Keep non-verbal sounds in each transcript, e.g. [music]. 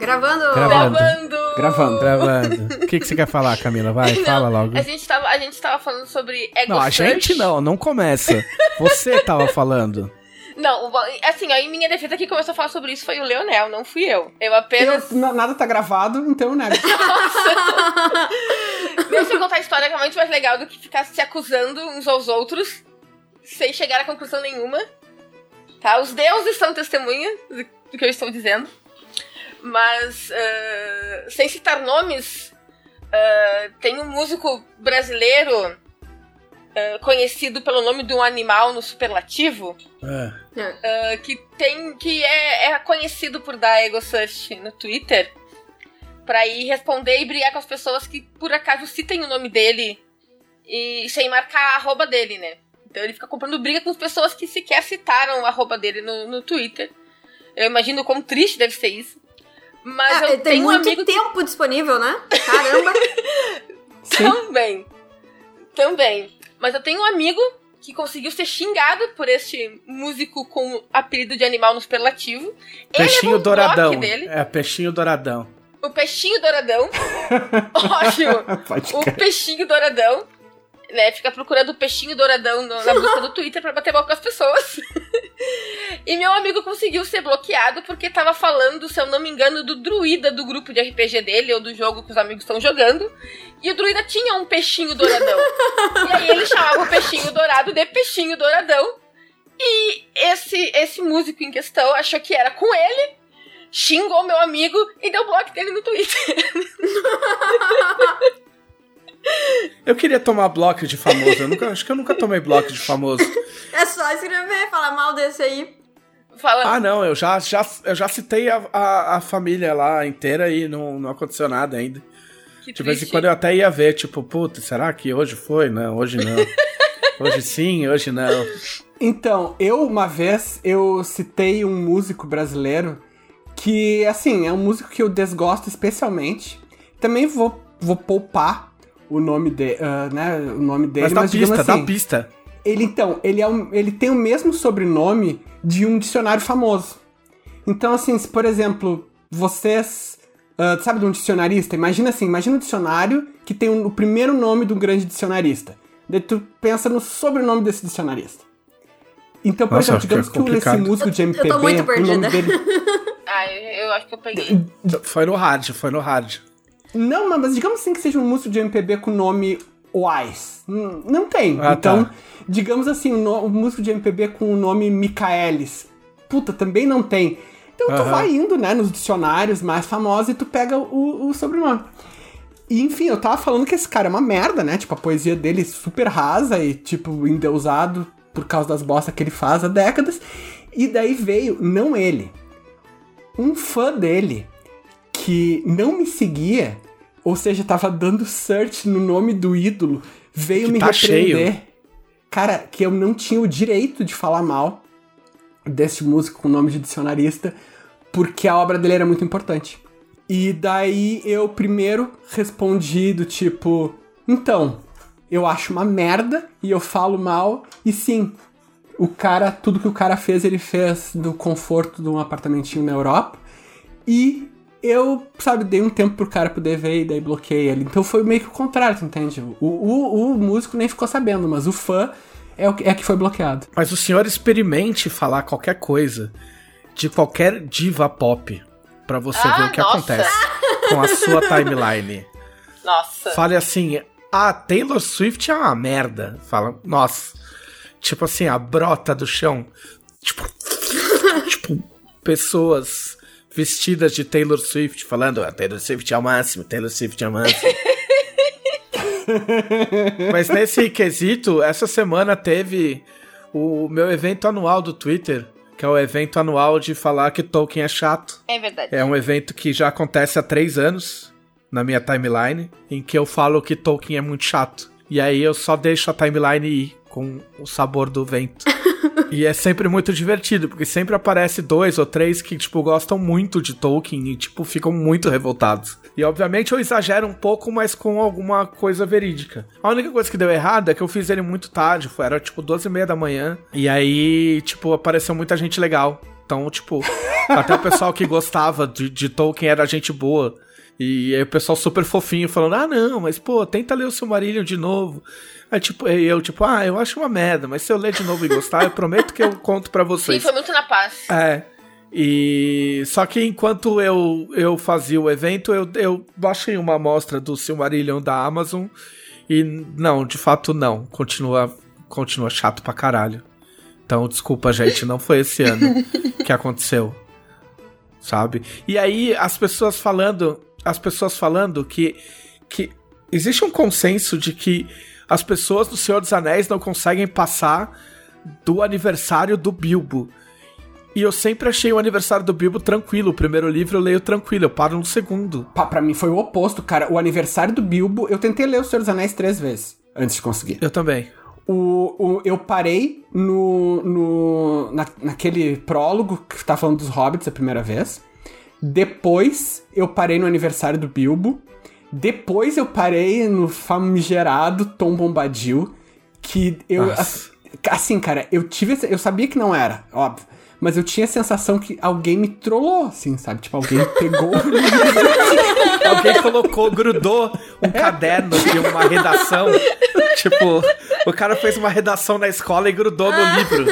Gravando. Gravando. Gravando! Gravando. Gravando. O que, que você quer falar, Camila? Vai, Não, fala logo. A gente, tava, a gente tava falando sobre ego Não, a search. gente não, não começa. Você tava falando. Não, assim, ó, em minha defesa, quem começou a falar sobre isso foi o Leonel, não fui eu. Eu apenas. Eu- na- nada tá gravado, então [laughs] eu nego. Deixa eu contar a história que é muito mais legal do que ficar se acusando uns aos outros sem chegar a conclusão nenhuma. Tá? Os deuses são testemunha do que eu estou dizendo. Mas, ah, sem citar nomes, ah, tem um músico brasileiro ah, conhecido pelo nome de um animal no superlativo É. que tem que é, é conhecido por dar ego search no Twitter pra ir responder e brigar com as pessoas que por acaso citem o nome dele e sem marcar a arroba dele, né? Então ele fica comprando briga com as pessoas que sequer citaram a arroba dele no, no Twitter. Eu imagino quão triste deve ser isso. Mas É, eu tem tenho um muito amigo tempo disponível, né? Caramba. [laughs] Também. Também. Mas eu tenho um amigo que conseguiu ser xingado por este músico com apelido de animal no superlativo. Peixinho levou um douradão. É, peixinho douradão. o peixinho douradão. [laughs] Ótimo. Pode O peixinho douradão. Né, fica procurando o peixinho douradão no- na busca do Twitter pra bater boca com as pessoas. [laughs] e meu amigo conseguiu ser bloqueado porque tava falando, se eu não me engano, do druida do grupo de RPG dele, ou do jogo que os amigos estão jogando. E o druida tinha um peixinho douradão. e aí ele chamava o peixinho dourado de peixinho douradão. E esse, esse músico em questão achou que era com ele, xingou meu amigo e deu bloco dele no Twitter. [laughs] Eu queria tomar bloco de famoso. Eu nunca, acho que eu nunca tomei bloco de famoso. [laughs] É só escrever, falar mal desse aí. Falando, Ah, não, eu já, já, eu já citei a, a, a família lá inteira e não, não aconteceu nada ainda. que De vez em quando eu até ia ver, tipo, puta, será que hoje foi? Não, hoje não. [laughs] hoje sim, hoje não. Então, eu uma vez eu citei um músico brasileiro que, assim, é um músico que eu desgosto especialmente. Também vou, vou poupar o nome de, ah, né, o nome dele, Mas mas, dá pista, assim, dá pista. ele então, ele é um- ele tem o mesmo sobrenome de um dicionário famoso. Então, assim, se por exemplo, vocês ah, sabe de um dicionarista? Imagina assim, imagina um dicionário que tem um- o primeiro nome de um grande dicionarista. Daí tu pensa no sobrenome desse dicionarista. Então, por Nossa, exemplo, que é digamos que, o- esse complicado. músico de MPB, tô muito o nome perdida. dele. [laughs] Ah, eu, eu acho que eu peguei. Foi no hard, foi no hard. Não, mas digamos assim que seja um músico de MPB com nome Wise. Hum, Não tem. Ah, então, tá. digamos assim, um, um músico de MPB com o nome Michaelis. Puta, também não tem. Então tu vai indo, né, nos dicionários mais famosos e tu pega o, o sobrenome. E enfim, eu tava falando que esse cara é uma merda, né? Tipo, a poesia dele é super rasa e, tipo, endeusado por causa das bostas que ele faz há décadas. E daí veio, não ele, um fã dele que não me seguia, ou seja, tava dando search no nome do ídolo, veio Que me tá repreender. cheio. Cara, que eu não tinha o direito de falar mal desse músico com nome de dicionarista, porque a obra dele era muito importante. E daí eu primeiro respondi do tipo, então, eu acho uma merda e eu falo mal, e sim, o cara, tudo que o cara fez, ele fez do conforto de um apartamentinho na Europa. E eu, sabe, dei um tempo pro cara poder ver e daí bloqueei ele. Então foi meio que o contrário, tu entende? O, o, o músico nem ficou sabendo, mas o fã é o que, é que foi bloqueado. Mas o senhor experimente falar qualquer coisa de qualquer diva pop pra você Ah, ver o que nossa. acontece com a sua [laughs] timeline. Nossa. Fale assim, a Taylor Swift é uma merda. Fala, nossa. Tipo assim, a brota do chão. Tipo, [laughs] tipo pessoas vestidas de Taylor Swift falando, a Taylor Swift é o máximo, Taylor Swift é o máximo. [laughs] Mas nesse quesito, essa semana teve o meu evento anual do Twitter, que é o evento anual de falar que Tolkien é chato. É verdade. É um evento que já acontece há três anos na minha timeline, em que eu falo que Tolkien é muito chato. E aí eu só deixo a timeline ir com o sabor do vento. [laughs] e é sempre muito divertido, porque sempre aparece dois ou três que, tipo, gostam muito de Tolkien e, tipo, ficam muito revoltados. E obviamente eu exagero um pouco, mas com alguma coisa verídica. A única coisa que deu errado é que eu fiz ele muito tarde, foi, era tipo 12 e meia da manhã. E aí, tipo, apareceu muita gente legal Então, tipo, [laughs] até o pessoal que gostava de, de Tolkien era gente boa. E aí o pessoal super fofinho falando, ah, não, mas pô, tenta ler o Silmarillion de novo. Aí, tipo, eu, tipo, ah, eu acho uma merda, mas se eu ler de novo e gostar, eu prometo que eu conto pra Sim, vocês. foi muito na paz. É. E só que enquanto eu, eu fazia o evento, eu, eu baixei uma amostra do Silmarillion da Amazon. E não, de fato não. Continua, continua chato pra caralho. Então, desculpa, gente, não foi esse ano [laughs] que aconteceu. Sabe? E aí as pessoas falando, as pessoas falando que que existe um consenso de que as pessoas do Senhor dos Anéis não conseguem passar do aniversário do Bilbo. E eu sempre achei o aniversário do Bilbo tranquilo. O primeiro livro eu leio tranquilo, eu paro no segundo. Pá, pra mim foi o oposto, cara. O aniversário do Bilbo, eu tentei ler O Senhor dos Anéis três vezes antes de conseguir. Eu também. O, o, eu parei no, no na, naquele prólogo que tá falando dos hobbits a primeira vez. Depois eu parei no aniversário do Bilbo. Depois eu parei no famigerado Tom Bombadil. Que eu. Nossa. Assim, cara, eu tive. Eu sabia que não era, óbvio. Mas eu tinha a sensação que alguém me trollou, assim, sabe? Tipo, alguém [laughs] pegou o [laughs] livro. Alguém colocou, grudou um caderno de uma redação. tipo, o cara fez uma redação na escola e grudou no livro.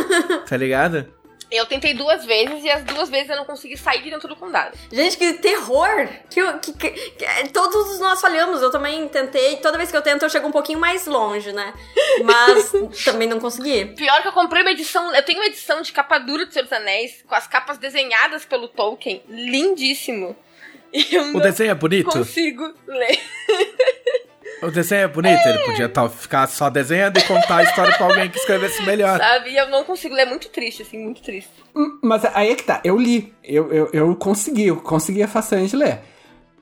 Tá ligado? Eu tentei duas vezes e as duas vezes eu não consegui sair de dentro do condado. Gente, que terror! Que, que, que- que- é, todos nós falhamos. Eu também tentei. Toda vez que eu tento, eu chego um pouquinho mais longe, né? Mas [laughs] também não consegui. Pior que eu comprei uma edição. Eu tenho uma edição de capa dura do Senhor dos Anéis, com as capas desenhadas pelo Tolkien. Lindíssimo. E eu O não desenho é bonito? consigo ler. [laughs] O desenho é bonito, ele podia tá, ficar só desenhando e contar a história pra alguém que escrevesse melhor. Sabe? E eu não consigo ler. É muito triste, assim, muito triste. Mas aí é que tá, eu li. Eu, eu, eu consegui, eu consegui a façanha de ler.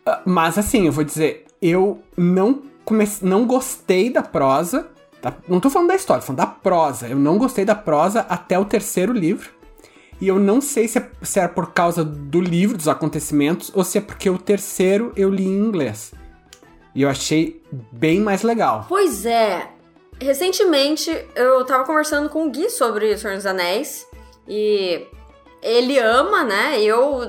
Ah, Mas assim, eu vou dizer, eu não comecei, não gostei da prosa. tá? Não tô falando da história, tô falando da prosa. Eu não gostei da prosa até o terceiro livro. E eu não sei se, é, se era por causa do livro, dos acontecimentos, ou se é porque o terceiro eu li em inglês. E eu achei bem mais legal. Pois é. Recentemente eu tava conversando com o Gui sobre O Senhor dos Anéis. E ele ama, né? Eu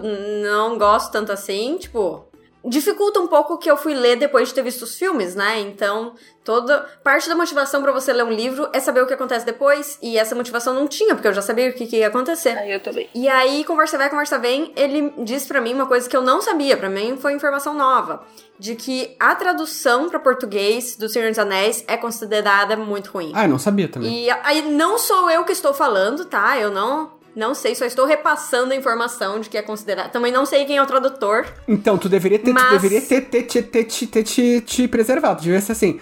não gosto tanto assim. Tipo, dificulta um pouco o que eu fui ler depois de ter visto os filmes, né? Então, toda parte da motivação pra você ler um livro é saber o que acontece depois. E essa motivação não tinha, porque eu já sabia o que, que ia acontecer. Aí eu também. E aí, conversa vai, conversa vem, ele disse pra mim uma coisa que eu não sabia, pra mim foi informação nova, de que a tradução pra português do Senhor dos Anéis é considerada muito ruim. Ah, eu não sabia também. E aí não sou eu que estou falando, tá? Eu não não sei, só estou repassando a informação de que é considerado. Também não sei quem é o tradutor. Então, tu deveria ter, tu Mas- deveria ter, ter, ter, ter, te- ter te, te preservado. Devia ser assim: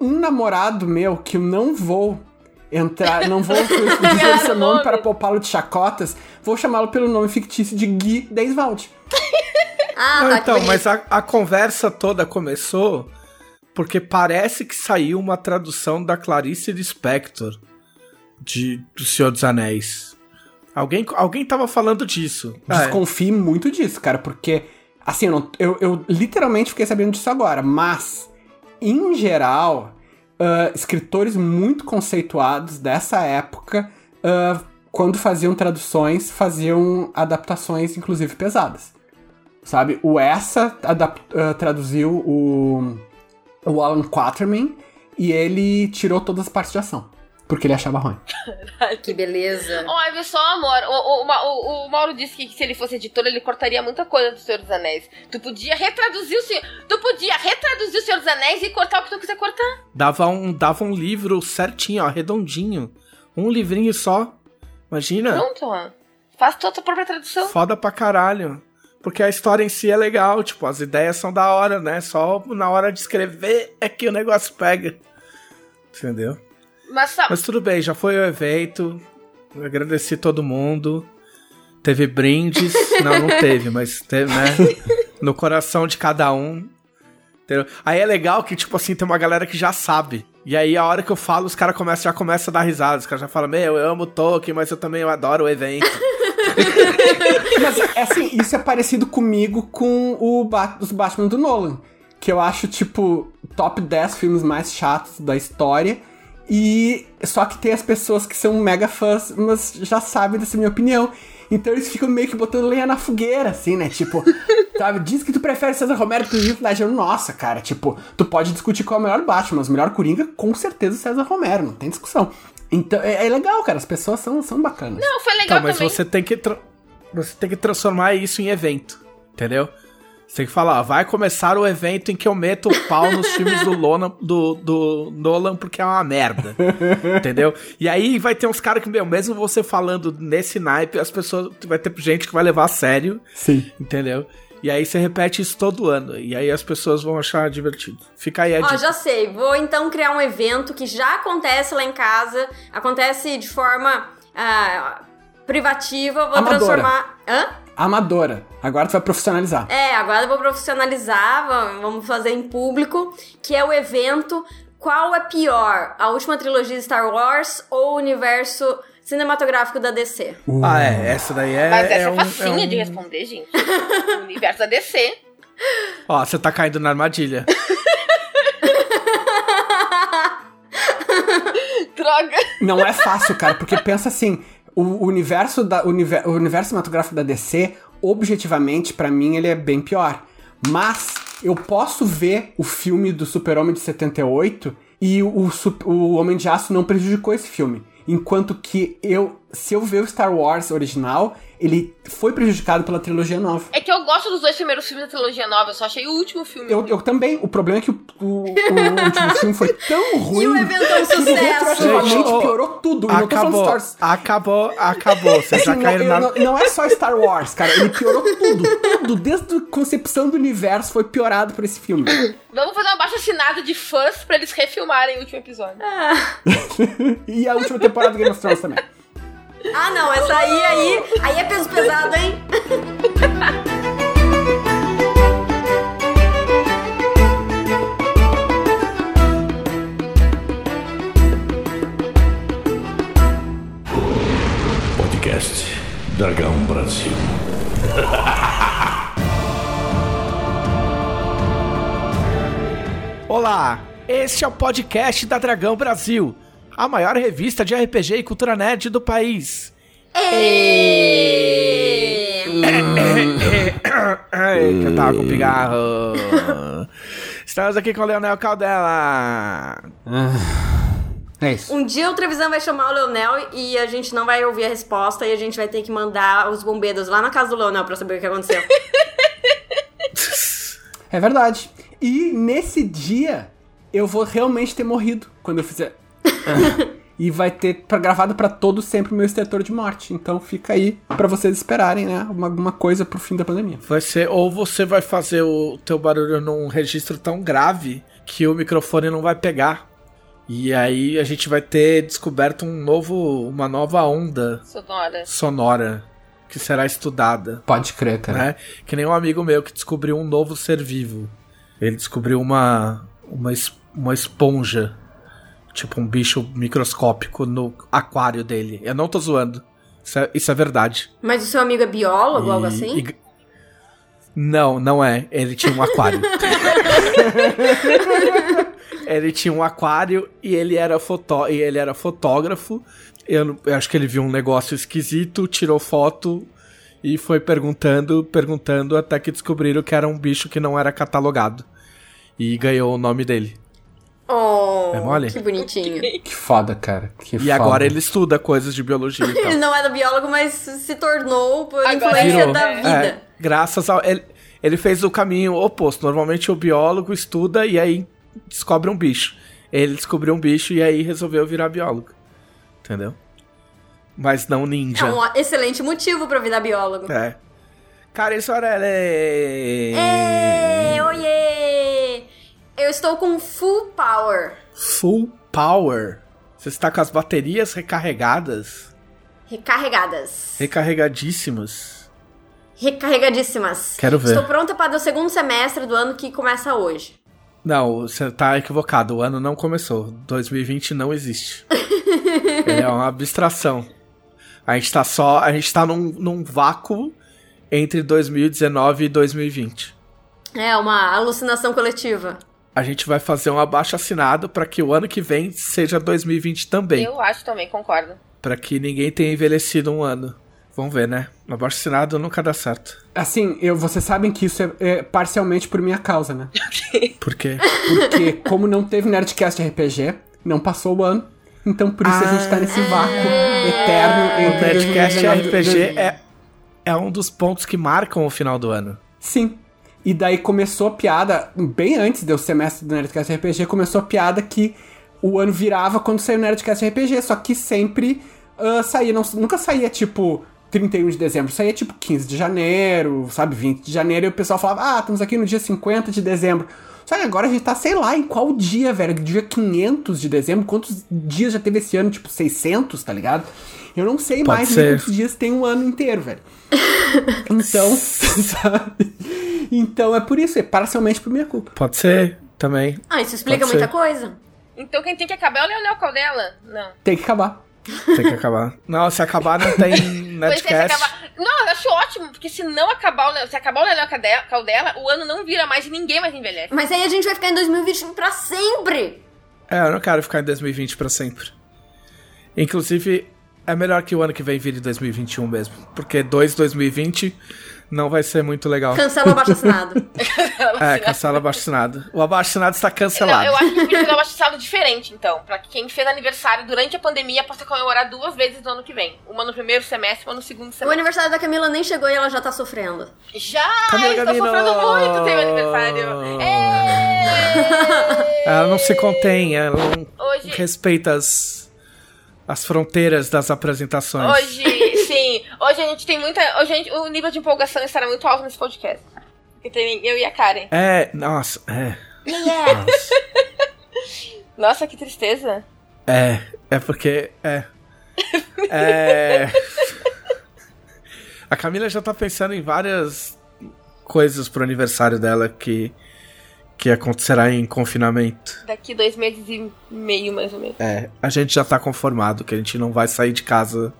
um namorado meu que eu não vou entrar, não vou [laughs] dizer seu nome para poupá-lo de chacotas, vou chamá-lo pelo nome fictício de Gui Deiswald. [laughs] Ah, Não, tá. então, mas a, a conversa toda começou porque parece que saiu uma tradução da Clarice Lispector de do Senhor dos Anéis. Alguém, alguém tava falando disso. É. Desconfie muito disso, cara, porque, assim, eu, não- eu, eu literalmente fiquei sabendo disso agora, mas, em geral, ah, escritores muito conceituados dessa época, ah, quando faziam traduções, faziam adaptações, inclusive, pesadas. Sabe? O Essa ah, traduziu o, o Alan Quatermain e ele tirou todas as partes de ação. Porque ele achava ruim. Que beleza. Olha, viu só, amor. O, o, o, o Mauro disse que se ele fosse editor, ele cortaria muita coisa do Senhor dos Anéis. Tu podia retraduzir o Senhor. Tu podia retraduzir o Senhor dos Anéis e cortar o que tu quiser cortar. Dava um, dava um livro certinho, ó, redondinho. Um livrinho só. Imagina. Pronto, ó. Faz tua, tua própria tradução. Foda pra caralho. Porque a história em si é legal, tipo, as ideias são da hora, né? Só na hora de escrever é que o negócio pega. Entendeu? Mas sabe. Mas tudo bem, já foi o evento. Eu agradeci todo mundo. Teve brindes. Não, não [laughs] teve, mas teve, né? No coração de cada um. Entendeu? Aí é legal que, tipo assim, tem uma galera que já sabe. E aí, a hora que eu falo, os caras começam, já começam a dar risada. Os caras já falam, meu, eu amo Tolkien, mas eu também eu adoro o evento. [laughs] Mas, assim, isso é parecido comigo com o Ba- os Batman do Nolan. Que eu acho, tipo, top 10 filmes mais chatos da história. E só que tem as pessoas que são mega fãs, mas já sabem dessa minha opinião. Então eles ficam meio que botando lenha na fogueira, assim, né? Tipo, [laughs] sabe? Diz que tu prefere César Romero que o Heath Ledger. Nossa, cara, tipo, tu pode discutir qual é o melhor Batman, mas o melhor Coringa, com certeza, César Romero, não tem discussão. Então, é, é legal, cara, as pessoas são, são bacanas. Não, foi legal Tá, mas também. você tem que você tem que transformar isso em evento, entendeu? Você tem que falar, ó, vai começar o evento em que eu meto o pau nos filmes do, Lona, do, do Nolan porque é uma merda, [laughs] entendeu? E aí vai ter uns caras que, meu, mesmo você falando nesse naipe, as pessoas, vai ter gente que vai levar a sério, Sim. entendeu? E aí você repete isso todo ano, e aí as pessoas vão achar divertido. Fica aí a Ó, dica. já sei. Vou então criar um evento que já acontece lá em casa. Acontece de forma ah, privativa. Vou Amadora. transformar. Hã? Amadora. Agora tu vai profissionalizar. É, agora eu vou profissionalizar. va- Vamos fazer em público. Que é o evento. Qual é pior? A última trilogia de Star Wars ou o universo cinematográfico da DC? Ah, é, essa daí é. Mas essa é, um- facinha um- de responder, gente. o universo da DC. [laughs] Ó, você tá caindo na armadilha. [laughs] Droga. Não é fácil, cara, porque pensa assim, o universo da o univer- o universo cinematográfico da DC, objetivamente, pra mim ele é bem pior. Mas eu posso ver o filme do Super-Homem de 78 e o, o, o Homem de Aço não prejudicou esse filme. Enquanto que eu, se eu ver o Star Wars original, ele foi prejudicado pela trilogia nova. É que eu gosto dos dois primeiros filmes da trilogia nova, eu só achei o último filme. Eu, eu também. O problema é que o, o- o último [laughs] filme foi tão ruim E o evento é um sucesso. retroativamente piorou tudo. Acabou, Star Wars. acabou, acabou. Vocês já Assim, caíram não, na. não, não é só Star Wars, cara. Ele piorou tudo. Tudo. Desde a concepção do universo foi piorado por esse filme. Vamos fazer uma baixa assinada de fãs pra eles refilmarem o último episódio. [laughs] E a última temporada do Game of Thrones também. Ah, não, essa aí, aí, aí é peso pesado, hein? Podcast Dragão Brasil. Olá, este é o podcast da Dragão Brasil, a maior revista de RPG e cultura nerd do país. Ai, que eu tava com pigarro. [laughs] Estamos aqui com o Leonel Caldela. É isso. Um dia o Trevisan vai chamar o Leonel e a gente não vai ouvir a resposta e a gente vai ter que mandar os bombeiros lá na casa do Leonel pra saber o que aconteceu. [laughs] É verdade. E nesse dia, eu vou realmente ter morrido quando eu fizer. [laughs] e vai ter pra, gravado pra todo sempre o meu extetor de morte. Então fica aí pra vocês esperarem, né? Uma- Alguma coisa pro fim da pandemia. Vai ser, ou você vai fazer o teu barulho num registro tão grave que o microfone não vai pegar. E aí a gente vai ter descoberto um novo, uma nova onda Sonora. sonora que será estudada, Pode crer, cara. né? Que nem um amigo meu que descobriu um novo ser vivo. Ele descobriu uma uma, es- uma esponja, tipo um bicho microscópico no aquário dele. Eu não tô zoando. Isso é, isso é verdade. Mas o seu amigo é biólogo, algo E- assim? e- Não, não é. Ele tinha um aquário. [laughs] ele tinha um aquário e ele era, fotó e ele era fotógrafo. Eu, eu acho que ele viu um negócio esquisito, tirou foto e foi perguntando, perguntando até que descobriram que era um bicho que não era catalogado. E ganhou o nome dele. Oh, É mole? que bonitinho. Que foda, cara. Que E foda. agora ele estuda coisas de biologia e tal. Ele não era biólogo, mas se tornou por Agora influência virou. da É. vida. É, graças ao. Ele, ele fez o caminho oposto. Normalmente o biólogo estuda e aí descobre um bicho. Ele descobriu um bicho e aí resolveu virar biólogo. Entendeu? Mas não ninja. É um excelente motivo pra virar biólogo. É. Cara, isso era. Ê, oiê! Eu estou com full power. Full power. Você está com as baterias recarregadas. Recarregadas. Recarregadíssimas. Recarregadíssimas. Quero ver. Estou pronta para o segundo semestre do ano que começa hoje. Não, você tá equivocado. O ano não começou. 2020 não existe. [laughs] É uma abstração. A gente tá só. A gente tá num, num vácuo entre 2019 e 2020. É uma alucinação coletiva. A gente vai fazer um abaixo assinado para que o ano que vem seja 2020 também. Eu acho também, concordo. Pra que ninguém tenha envelhecido um ano. Vamos ver, né? Abaixo assinado nunca dá certo. Assim, eu, vocês sabem que isso é, é parcialmente por minha causa, né? [laughs] Por quê? Porque, como não teve Nerdcast RPG, não passou o ano. Então, por isso a gente tá nesse vácuo eterno O entre Nerdcast 2019 e RPG 2020. é, é um dos pontos que marcam o final do ano. Sim. E daí começou a piada, bem antes do semestre do Nerdcast RPG, começou a piada que o ano virava quando saiu o Nerdcast RPG, só que sempre ah, saía, não- nunca saía tipo 31 de dezembro, saía tipo 15 de janeiro, sabe, 20 de janeiro, e o pessoal falava, ah, estamos aqui no dia 50 de dezembro. Só que agora a gente tá, sei lá, em qual dia, velho, dia 500 de dezembro, quantos dias já teve esse ano, tipo 600, tá ligado? Eu não sei mais de ser. quantos dias tem um ano inteiro, velho. Então, [laughs] sabe? Então é por isso, é parcialmente por minha culpa. Pode ser também. Ah, isso explica Pode muita ser. coisa. Então quem tem que acabar é o Leonel Caldela? Não. Tem que acabar. Tem que acabar. Não, se acabar não tem [laughs] é, Nerdcast. acabar... Não, eu acho ótimo, porque se não acabar o Leonel, se acabar o Leonel Caldela, Caldela, o ano não vira mais e ninguém mais envelhece. Mas aí a gente vai ficar em 2021 pra sempre. É, eu não quero ficar em 2020 pra sempre. Inclusive, é melhor que o ano que vem vire 2021 mesmo. Porque 2 2020 não vai ser muito legal. Cancela o abaixo assinado. [laughs] É, cancela o abaixo assinado. O abaixo assinado está Não, cancelado. eu acho que podia fazer um abaixo diferente, então. Pra quem fez aniversário durante a pandemia possa comemorar duas vezes no ano que vem. Uma no primeiro semestre, uma no segundo o semestre. aniversário da Camila nem chegou e ela já tá sofrendo. Já! Camila estou Gabino! sofrendo muito, tem meu aniversário. Êêêê! Ela não se contém, ela não Hoje, respeita as, as fronteiras das apresentações. hoje, sim. Hoje a gente tem muita. Hoje gente- o nível de empolgação estará muito alto nesse podcast. Tem eu e a Karen. É, nossa, é. Yeah. [laughs] Nossa, que tristeza. É, é porque. É. [laughs] É. A Camila já tá pensando em várias coisas pro aniversário dela que. Que acontecerá em confinamento. Daqui dois meses e meio, mais ou menos. É, a gente já tá conformado que a gente não vai sair de casa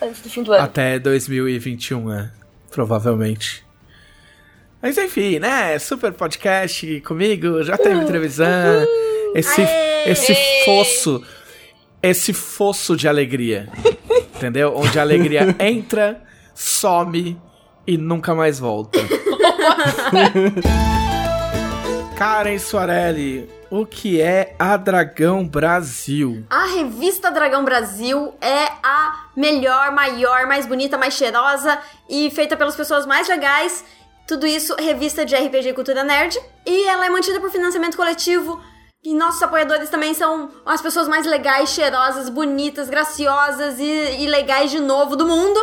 Antes do fim do ano. até 2021, né? Provavelmente. Mas enfim, né? Super podcast comigo, já teve televisão. Esse, Aê! esse fosso. Esse fosso de alegria. [laughs] Entendeu? Onde a alegria entra, some e nunca mais volta. [laughs] Karen Soarelli, o que é a Dragão Brasil? A revista Dragão Brasil é a melhor, maior, mais bonita, mais cheirosa e feita pelas pessoas mais legais. Tudo isso, revista de RPG Cultura Nerd. E ela é mantida por financiamento coletivo. E nossos apoiadores também são as pessoas mais legais, cheirosas, bonitas, graciosas e, e legais de novo do mundo.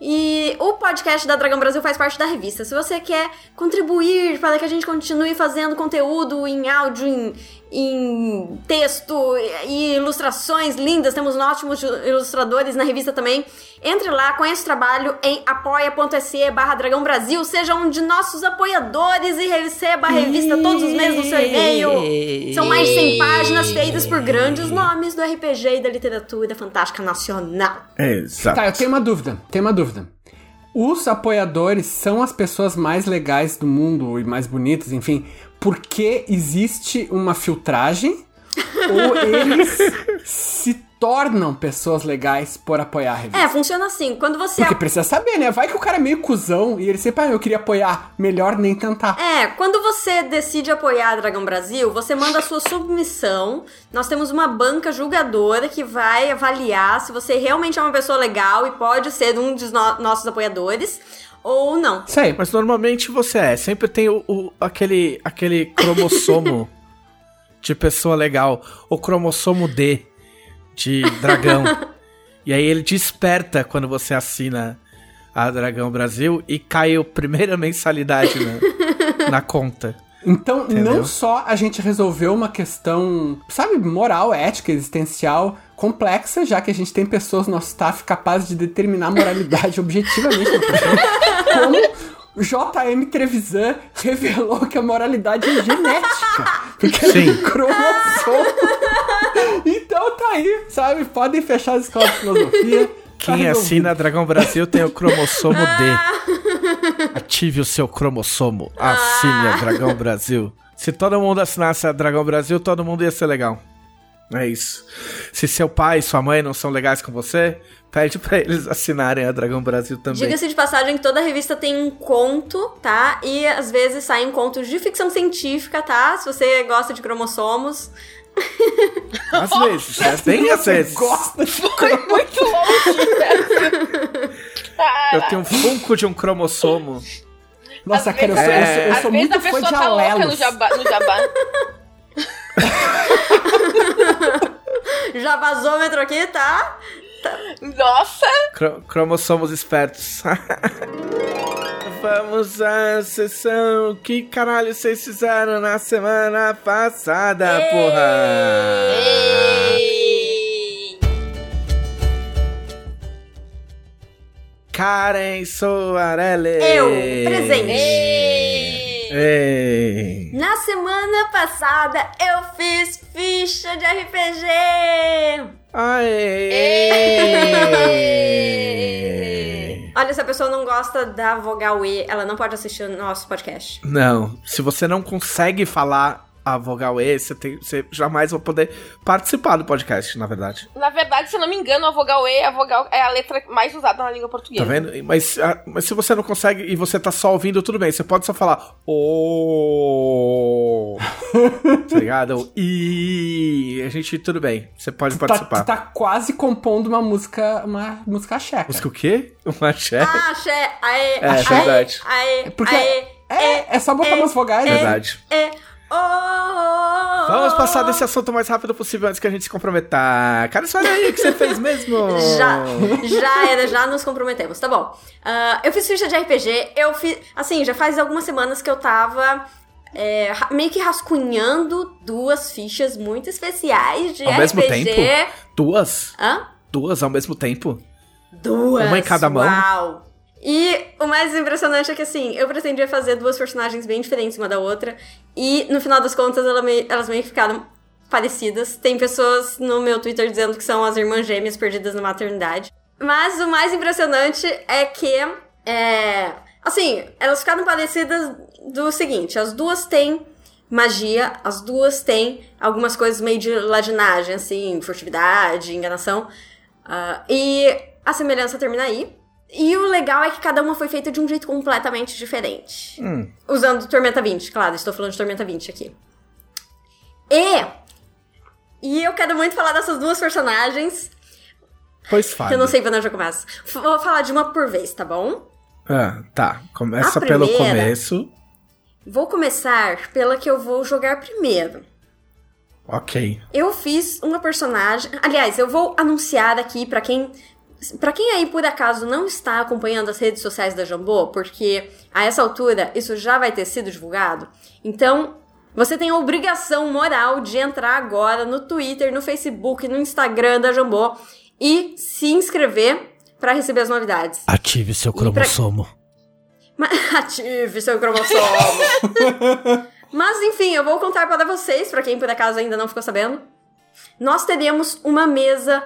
E o podcast da Dragão Brasil faz parte da revista. Se você quer contribuir para que a gente continue fazendo conteúdo em áudio, em, em texto e ilustrações lindas, temos ótimos ilustradores na revista também. Entre lá, conheça o trabalho em apoia.se barra Dragão Brasil, seja um de nossos apoiadores e receba a revista todos os meses no seu e-mail. São mais de 100 páginas feitas por grandes nomes do RPG e da literatura fantástica nacional. Exato. Tá, eu tenho uma dúvida. Tenho uma dúvida. Os apoiadores são as pessoas mais legais do mundo e mais bonitas, enfim, porque existe uma filtragem ou eles [laughs] se tornam pessoas legais por apoiar a revista? É, funciona assim. Quando você Porque precisa saber, né? Vai que o cara é meio cuzão e ele sempre, ah, eu queria apoiar. Melhor nem tentar. É, quando você decide apoiar a Dragão Brasil, você manda a sua submissão. Nós temos uma banca julgadora que vai avaliar se você realmente é uma pessoa legal e pode ser um dos no- nossos apoiadores ou não. Aí. Mas normalmente você é. Sempre tem o, o- aquele, aquele cromossomo [laughs] de pessoa legal. O cromossomo D de dragão. [laughs] e aí ele desperta quando você assina a Dragão Brasil e cai a primeira [laughs] mensalidade na, na conta. Então, Entendeu? não só a gente resolveu uma questão, sabe, moral, ética, existencial, complexa, já que a gente tem pessoas no nosso staff capazes de determinar a moralidade objetivamente como o JM Trevisan revelou que a moralidade é genética. Porque Sim. é um cromossomo. Então tá aí, sabe? Podem fechar as escolas de filosofia. Tá Quem resolvido. assina Dragão Brasil tem o cromossomo D. Ative o seu cromossomo. Assine a Dragão Brasil. Se todo mundo assinasse a Dragão Brasil, todo mundo ia ser legal. É isso. Se seu pai e sua mãe não são legais com você, pede pra eles assinarem a Dragão Brasil também. Diga-se de passagem que toda revista tem um conto, tá? E às vezes saem contos de ficção científica, tá? Se você gosta de cromossomos. [laughs] Às vezes, né? bem às vezes. Gosta Foi muito longe. [laughs] Eu tenho um funko de um cromossomo. Nossa, Às cara, eu sou, vezes- eu sou, eu muito a fã pessoa de tá louca no alelos. jabá. No jabá. [laughs] [laughs] Já vazômetro aqui, tá? Nossa! Cro- cromossomos espertos. [laughs] Vamos à sessão. Que caralho vocês fizeram na semana passada, porra? Ei! Karen Soarelli. Eu, presente. Ei! Ei. Na semana passada eu fiz ficha de RPG. Aê. Olha, se a pessoa não gosta da vogal E, ela não pode assistir o nosso podcast. Não, se você não consegue falar a vogal E, você, tem, você jamais vai poder participar do podcast, na verdade. Na verdade, se eu não me engano, a vogal E a vogal é a letra mais usada na língua portuguesa. Tá vendo? Mas, ah, mas se você não consegue e você tá só ouvindo, tudo bem. Você pode só falar o. [laughs] tá ligado? Ou I. A gente, tudo bem. Você pode Tá, participar. tu tá quase compondo uma música, uma música checa. Música o quê? Uma axé? Ah, axé, aê, É, aê, verdade. aê, Porque aê, é, é só botar é, umas vogais. né? Verdade. é, oh. Vamos passar desse assunto o mais rápido possível antes que a gente se comprometa. Cara, olha aí o que você [laughs] fez mesmo. Já, já era, já nos comprometemos, tá bom. Ah, eu fiz ficha de RPG, eu fiz. Assim, já faz algumas semanas que eu tava é, meio que rascunhando duas fichas muito especiais de Ao RPG. mesmo tempo? Duas? Hã? Duas ao mesmo tempo? Duas. Uma em cada mão? Uau! E o mais impressionante é que, assim, eu pretendia fazer duas personagens bem diferentes uma da outra. E, no final das contas, ela me- elas meio que ficaram parecidas. Tem pessoas no meu Twitter dizendo que são as irmãs gêmeas perdidas na maternidade. Mas o mais impressionante é que, é, assim, elas ficaram parecidas do seguinte: as duas têm magia, as duas têm algumas coisas meio de ladinagem, assim, furtividade, enganação. Ah, e a semelhança termina aí. E o legal é que cada uma foi feita de um jeito completamente diferente. Hum. Usando Tormenta 20, claro, estou falando de Tormenta 20 aqui. E. E eu quero muito falar dessas duas personagens, Pois fala. eu não sei onde eu começo. F- Vou falar de uma por vez, tá bom? Ah, tá. Começa pelo começo. Vou começar pela que eu vou jogar primeiro. Ok. Eu fiz uma personagem. Aliás, eu vou anunciar aqui pra quem. Pra quem aí por acaso não está acompanhando as redes sociais da Jambô, porque a essa altura isso já vai ter sido divulgado. Então, você tem a obrigação moral de entrar agora no Twitter, no Facebook, no Instagram da Jambô e se inscrever pra receber as novidades. Ative seu pra- cromossomo. Ma- [laughs] Ative seu cromossomo. [laughs] Mas enfim, eu vou contar para vocês, para quem por acaso ainda não ficou sabendo. Nós teremos uma mesa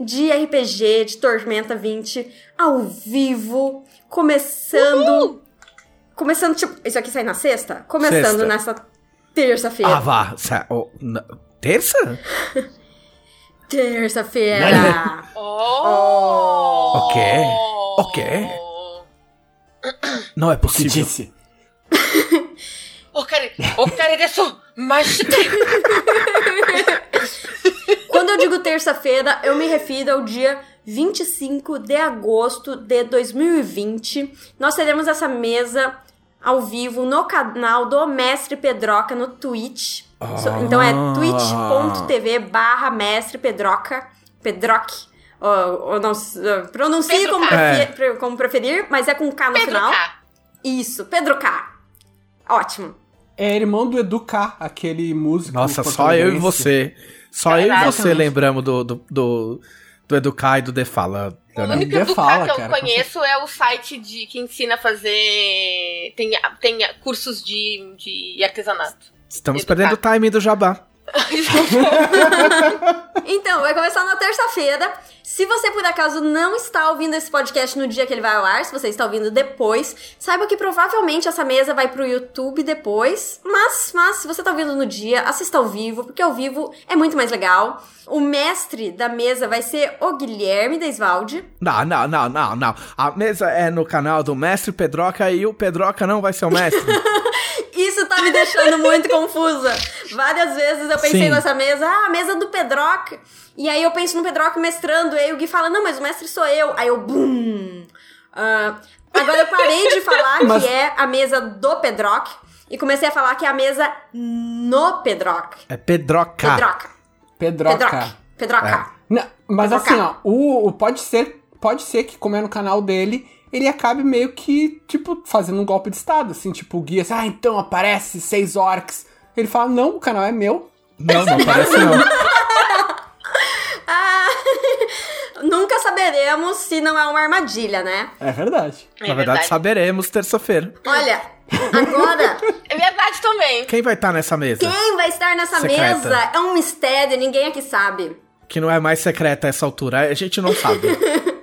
de RPG de Tormenta 20 ao vivo, começando. Começando, tipo, isso aqui sai na sexta? Começando Sexta. nessa terça-feira. Ah, vá. Sa- oh, na- Terça? [laughs] Terça-feira! Oh! O quê? O quê? Não é Que possível. disse. O cara, o cara disso, mas [laughs] Quando eu digo terça-feira, eu me refiro ao dia 25 de agosto de 2020. Nós teremos essa mesa ao vivo no canal do Mestre Pedroca no Twitch. So- Então é twitch.tv barra Mestre Pedroca. Pedroc. Ou, ou não, uh, pronuncie como, K. prefe- pre- como preferir, mas é com K no Pedro final. K. Isso, Pedro K. Ótimo. É irmão do Edu K, aquele músico. Nossa, só eu e você. Só eu e Caraca. você lembramos do, do, do, do Educar e do Defala. O Leonardo. único fala, que eu cara, conheço é o site de que ensina a fazer. Tem, tem cursos de, de artesanato. Estamos Educar. perdendo o time do Jabá. [laughs] Então, vai começar na terça-feira. Se você por acaso não está ouvindo esse podcast no dia que ele vai ao ar, se você está ouvindo depois, saiba que provavelmente essa mesa vai pro YouTube depois. Mas, mas se você está ouvindo no dia, assista ao vivo, porque ao vivo é muito mais legal. O mestre da mesa vai ser o Guilherme Desvalde. Não, não, não, não, não. A mesa é no canal do Mestre Pedroca e o Pedroca não vai ser o mestre. [laughs] Tá me deixando muito confusa. Várias vezes eu pensei Sim. nessa mesa, ah, a mesa do Pedroca. E aí eu penso no Pedroca mestrando, e aí o Gui fala, não, mas o mestre sou eu. Aí eu, bum. Ah, agora eu parei de falar [laughs] Mas- que é a mesa do Pedroca e comecei a falar que é a mesa no Pedroca. É Pedroca. Pedroca. Pedroca. Pedroca. Pedroca. Não, mas Pedroca. assim, ó, o, o- pode ser, pode ser que como é no canal dele, ele acabe meio que, tipo, fazendo um golpe de estado, assim, tipo, o guia, assim, ah, então aparece seis orcs. Ele fala, não, o canal é meu. Não, não parece não. [laughs] Ah, [laughs] nunca saberemos se não é uma armadilha, né? É verdade. É Na verdade, saberemos terça-feira. Olha, agora [laughs] É verdade também. Quem vai estar nessa mesa? Quem vai estar nessa Secreta. mesa é um mistério, ninguém aqui sabe. Que não é mais secreta a essa altura. A gente não sabe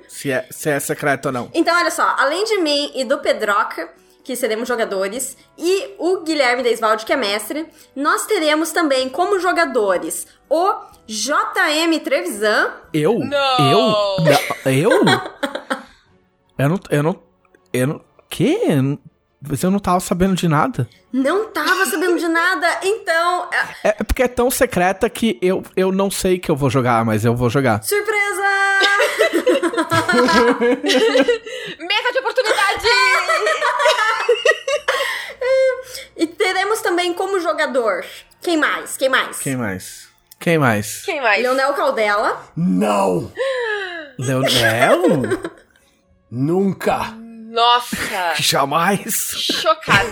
se é, se é secreto ou não. Então, olha só, além de mim e do Pedroca, que seremos jogadores, e o Guilherme Deisvalde, que é mestre, nós teremos também como jogadores o JM Trevisan. Eu? Não. Eu? Não, Eu? [laughs] Eu não. Eu não. Eu não. Não- Mas eu não tava sabendo de nada. Não tava sabendo de nada, então. é, É é porque é tão secreta que eu, eu não sei que eu vou jogar, mas eu vou jogar. Surpresa! Mesa de oportunidade! e teremos também como jogador. Quem mais? Quem mais? Quem mais? Quem mais? Quem mais? Leonel Caldela. Não! Leonel? Nunca! Nossa! Jamais. Chocada.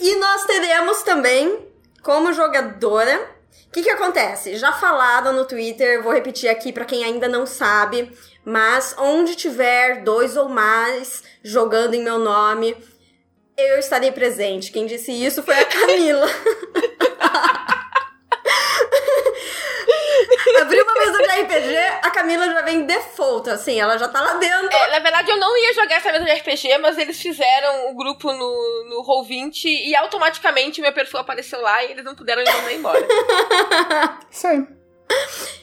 E nós teremos também, como jogadora, que, que acontece? Já falaram no Twitter, vou repetir aqui pra quem ainda não sabe, mas onde tiver dois ou mais jogando em meu nome, eu estarei presente. Quem disse isso foi a [laughs] Camila. [laughs] Abriu uma mesa de RPG, a Camila já vem default, assim, ela já tá lá dentro. É, na verdade, eu não ia jogar essa mesa de RPG, mas eles fizeram o grupo no, no Roll20 e automaticamente meu perfil apareceu lá e eles não puderam me mandar embora. [laughs] Isso aí.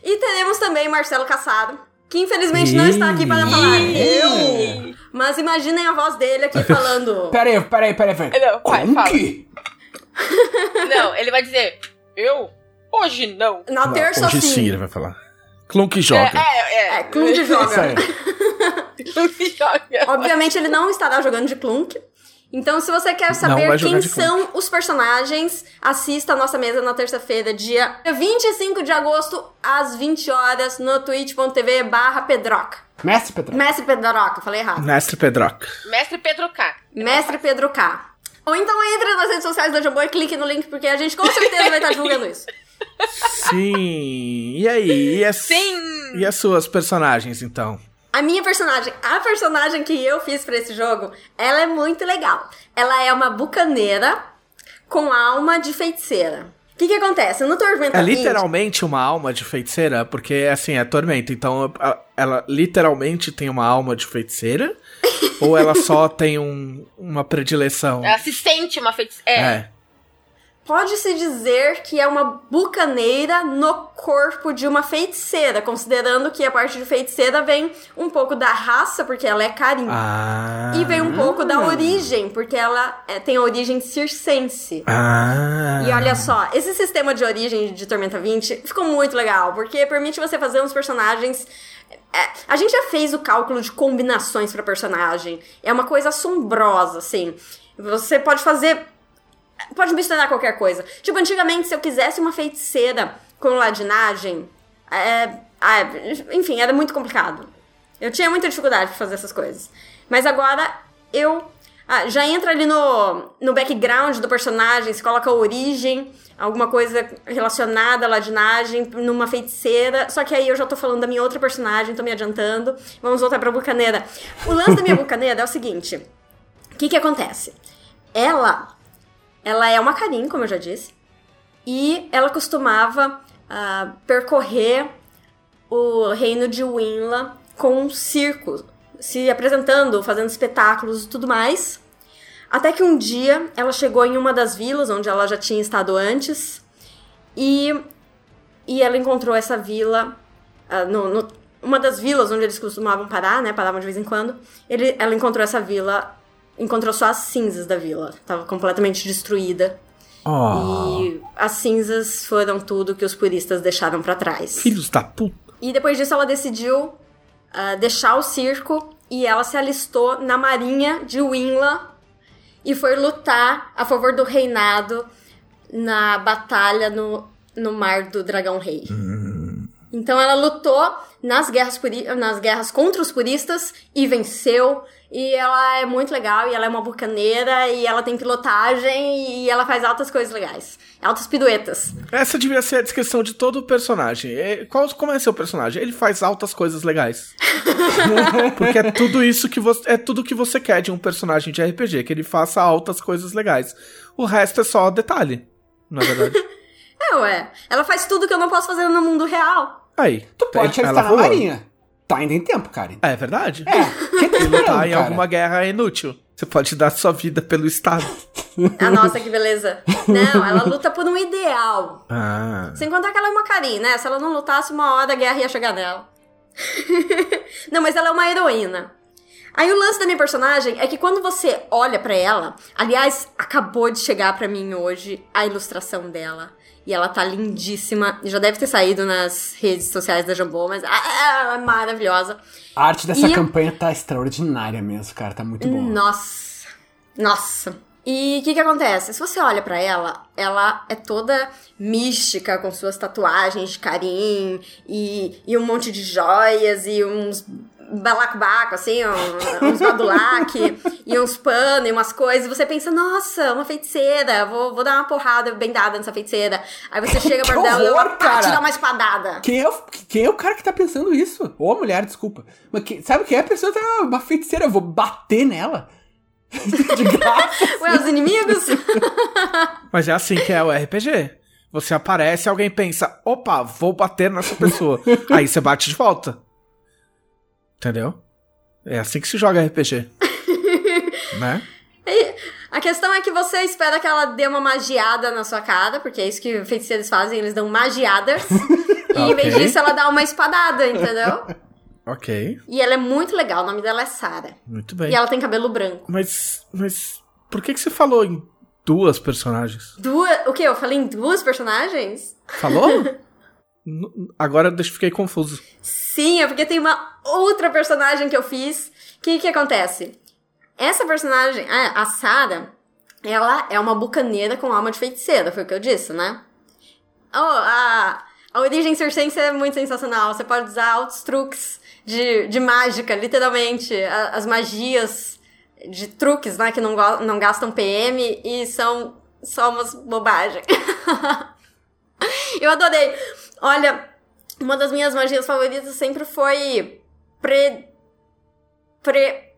E teremos também Marcelo Cassado, que infelizmente não está aqui para falar. Eu! Mas imaginem a voz dele aqui [laughs] falando. Pera aí, pera aí, pera aí. Pera aí. Não, vai, Como fala. que? não, ele vai dizer, eu? Hoje não. Na Não, terça hoje sim sim. ele vai falar. Clunk joga. É, é, É, Clunk Isso joga. [laughs] Clunk joga. Obviamente ele não estará jogando de Clunk. Então, se você quer saber quem Clunk. são os personagens, assista a nossa mesa na terça-feira, dia 25 de agosto, às 20 horas, no twitch.tv barra Pedroca. Mestre Petra. Mestre Pedroca, falei errado. Mestre Pedroca. Mestre Pedro K. Mestre Pedro K. Ou então entre nas redes sociais da Jumbo e clique no link, porque a gente com certeza vai estar divulgando isso. Sim. E aí? E as, Sim! E as suas personagens, então? A minha personagem, a personagem que eu fiz pra esse jogo, ela é muito legal. Ela é uma bucaneira com alma de feiticeira. O que que acontece? No Tormenta É 20, literalmente uma alma de feiticeira? Porque, assim, é tormenta. Então, ela literalmente tem uma alma de feiticeira? [laughs] ou ela só tem um- uma predileção? Ela se sente uma feiticeira. É. É. Pode-se dizer que é uma bucaneira no corpo de uma feiticeira, considerando que a parte de feiticeira vem um pouco da raça, porque ela é carim. Ah. E vem um pouco da origem, porque ela é, tem a origem circense. Ah. E olha só, esse sistema de origem de Tormenta 20 ficou muito legal, porque permite você fazer uns personagens. é, a gente já fez o cálculo de combinações pra personagem. É uma coisa assombrosa, assim. Você pode fazer. Pode misturar qualquer coisa. Tipo, antigamente, se eu quisesse uma feiticeira com ladinagem. é, ah, enfim, era muito complicado. Eu tinha muita dificuldade pra fazer essas coisas. Mas agora eu. ah, já entra ali no, no background do personagem, se coloca a origem, alguma coisa relacionada à ladinagem, numa feiticeira. Só que aí eu já tô falando da minha outra personagem, tô me adiantando. Vamos voltar pra Bucaneira. O lance da minha [laughs] Bucaneira é o seguinte: o que que acontece? Ela. Ela é uma Karin, como eu já disse. E ela costumava ah, percorrer o reino de Winla com um circo, se apresentando, fazendo espetáculos e tudo mais. Até que um dia ela chegou em uma das vilas onde ela já tinha estado antes e, e ela encontrou essa vila ah, no, no- uma das vilas onde eles costumavam parar, né? Paravam de vez em quando. Ele, ela encontrou essa vila, encontrou só as cinzas da vila. Tava completamente destruída. Oh, E as cinzas foram tudo que os puristas deixaram pra trás. filhos da puta. E depois disso ela decidiu ah, deixar o circo e ela se alistou na marinha de Winla e foi lutar a favor do reinado na batalha no, no mar do Dragão Rei. Então ela lutou nas guerras, nas guerras contra os puristas e venceu. E ela é muito legal, e ela é uma bucaneira, e ela tem pilotagem, e ela faz altas coisas legais. Altas piruetas. Essa devia ser a descrição de todo o personagem. É, Qual, como é seu personagem? Ele faz altas coisas legais. [laughs] Porque é tudo isso que você. É tudo que você quer de um personagem de RPG, que ele faça altas coisas legais. O resto é só detalhe. Na verdade. [laughs] É, ué. Ela faz tudo que eu não posso fazer no mundo real. Aí. Tu pode ela alistar na voou. marinha. Tá ainda em tempo, Karen. É verdade? É, quem tá esperando, lutar em cara? alguma guerra é inútil. Você pode dar sua vida pelo Estado. Ah, nossa, que beleza. Não, ela luta por um ideal. Ah. Sem contar que ela é uma carinha, né? Se ela não lutasse, uma hora a guerra ia chegar nela. [laughs] não, mas ela é uma heroína. Aí o lance da minha personagem é que quando você olha pra ela, aliás, acabou de chegar pra mim hoje a ilustração dela. E ela tá lindíssima. Já deve ter saído nas redes sociais da Jambô, mas ah, ela é maravilhosa. A arte dessa E- campanha tá extraordinária mesmo, cara. Tá muito boa. Nossa. Nossa. E o que que acontece? Se você olha pra ela, ela é toda mística, com suas tatuagens de carim e, e um monte de joias e uns balacobaco, assim, um- uns badulaque [laughs] e uns panos e umas coisas. E você pensa, nossa, uma feiticeira, vou, vou dar uma porrada bem dada nessa feiticeira. Aí você [laughs] chega perto dela e pá, te dá uma espadada. Quem é, o, quem é o cara que tá pensando isso? Ou a mulher, desculpa. Mas quem- sabe quem é a pessoa que tá uma feiticeira? Eu vou bater nela. [laughs] De graça. Ué, os inimigos? Mas é assim que é o RPG. Você aparece, alguém pensa, opa, vou bater nessa pessoa. Aí você bate de volta. Entendeu? É assim que se joga RPG. [laughs] né? A questão é que você espera que ela dê uma magiada na sua cara, porque é isso que feiticeiros fazem, eles dão magiadas. [laughs] e em vez disso, ela dá uma espadada, entendeu? Ok, E ela é muito legal, o nome dela é Sarah. muito bem. E ela tem cabelo branco. Mas, mas por que, que você falou em duas personagens? Duas. O quê? Eu falei em duas personagens? Falou? [laughs] Agora eu fiquei confuso. Sim, é porque tem uma outra personagem que eu fiz. O que que acontece? Essa personagem, a, a Sarah, ela é uma bucaneira com alma de feiticeira, foi o que eu disse, né? Oh, a, a origem circense é muito sensacional. Você pode usar altos truques de, de mágica, literalmente. As magias de truques, né? Que não, não gastam PM e são só umas bobagens. [laughs] eu adorei. Olha, uma das minhas magias favoritas sempre foi pre... Pre...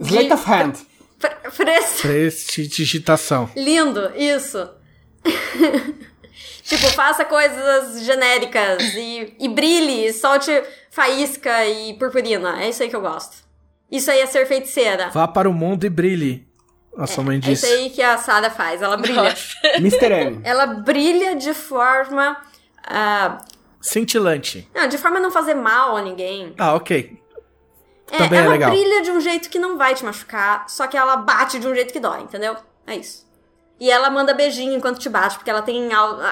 Slate of Hand. pre, pre Prestidigitação. Lindo, isso. [laughs] tipo, faça coisas genéricas e, e brilhe, solte faísca e purpurina. É isso aí que eu gosto. Isso aí é ser feiticeira. Vá para o mundo e brilhe. A sua mãe É disse. isso aí que a Sarah faz. Ela brilha. Nossa. Mr. M. [laughs] Ela brilha de forma. ah, Cintilante. não, de forma a não fazer mal a ninguém. Ah, ok. É, Também é ela legal. brilha de um jeito que não vai te machucar, só que ela bate de um jeito que dói, entendeu? É isso. E ela manda beijinho enquanto te bate, porque ela tem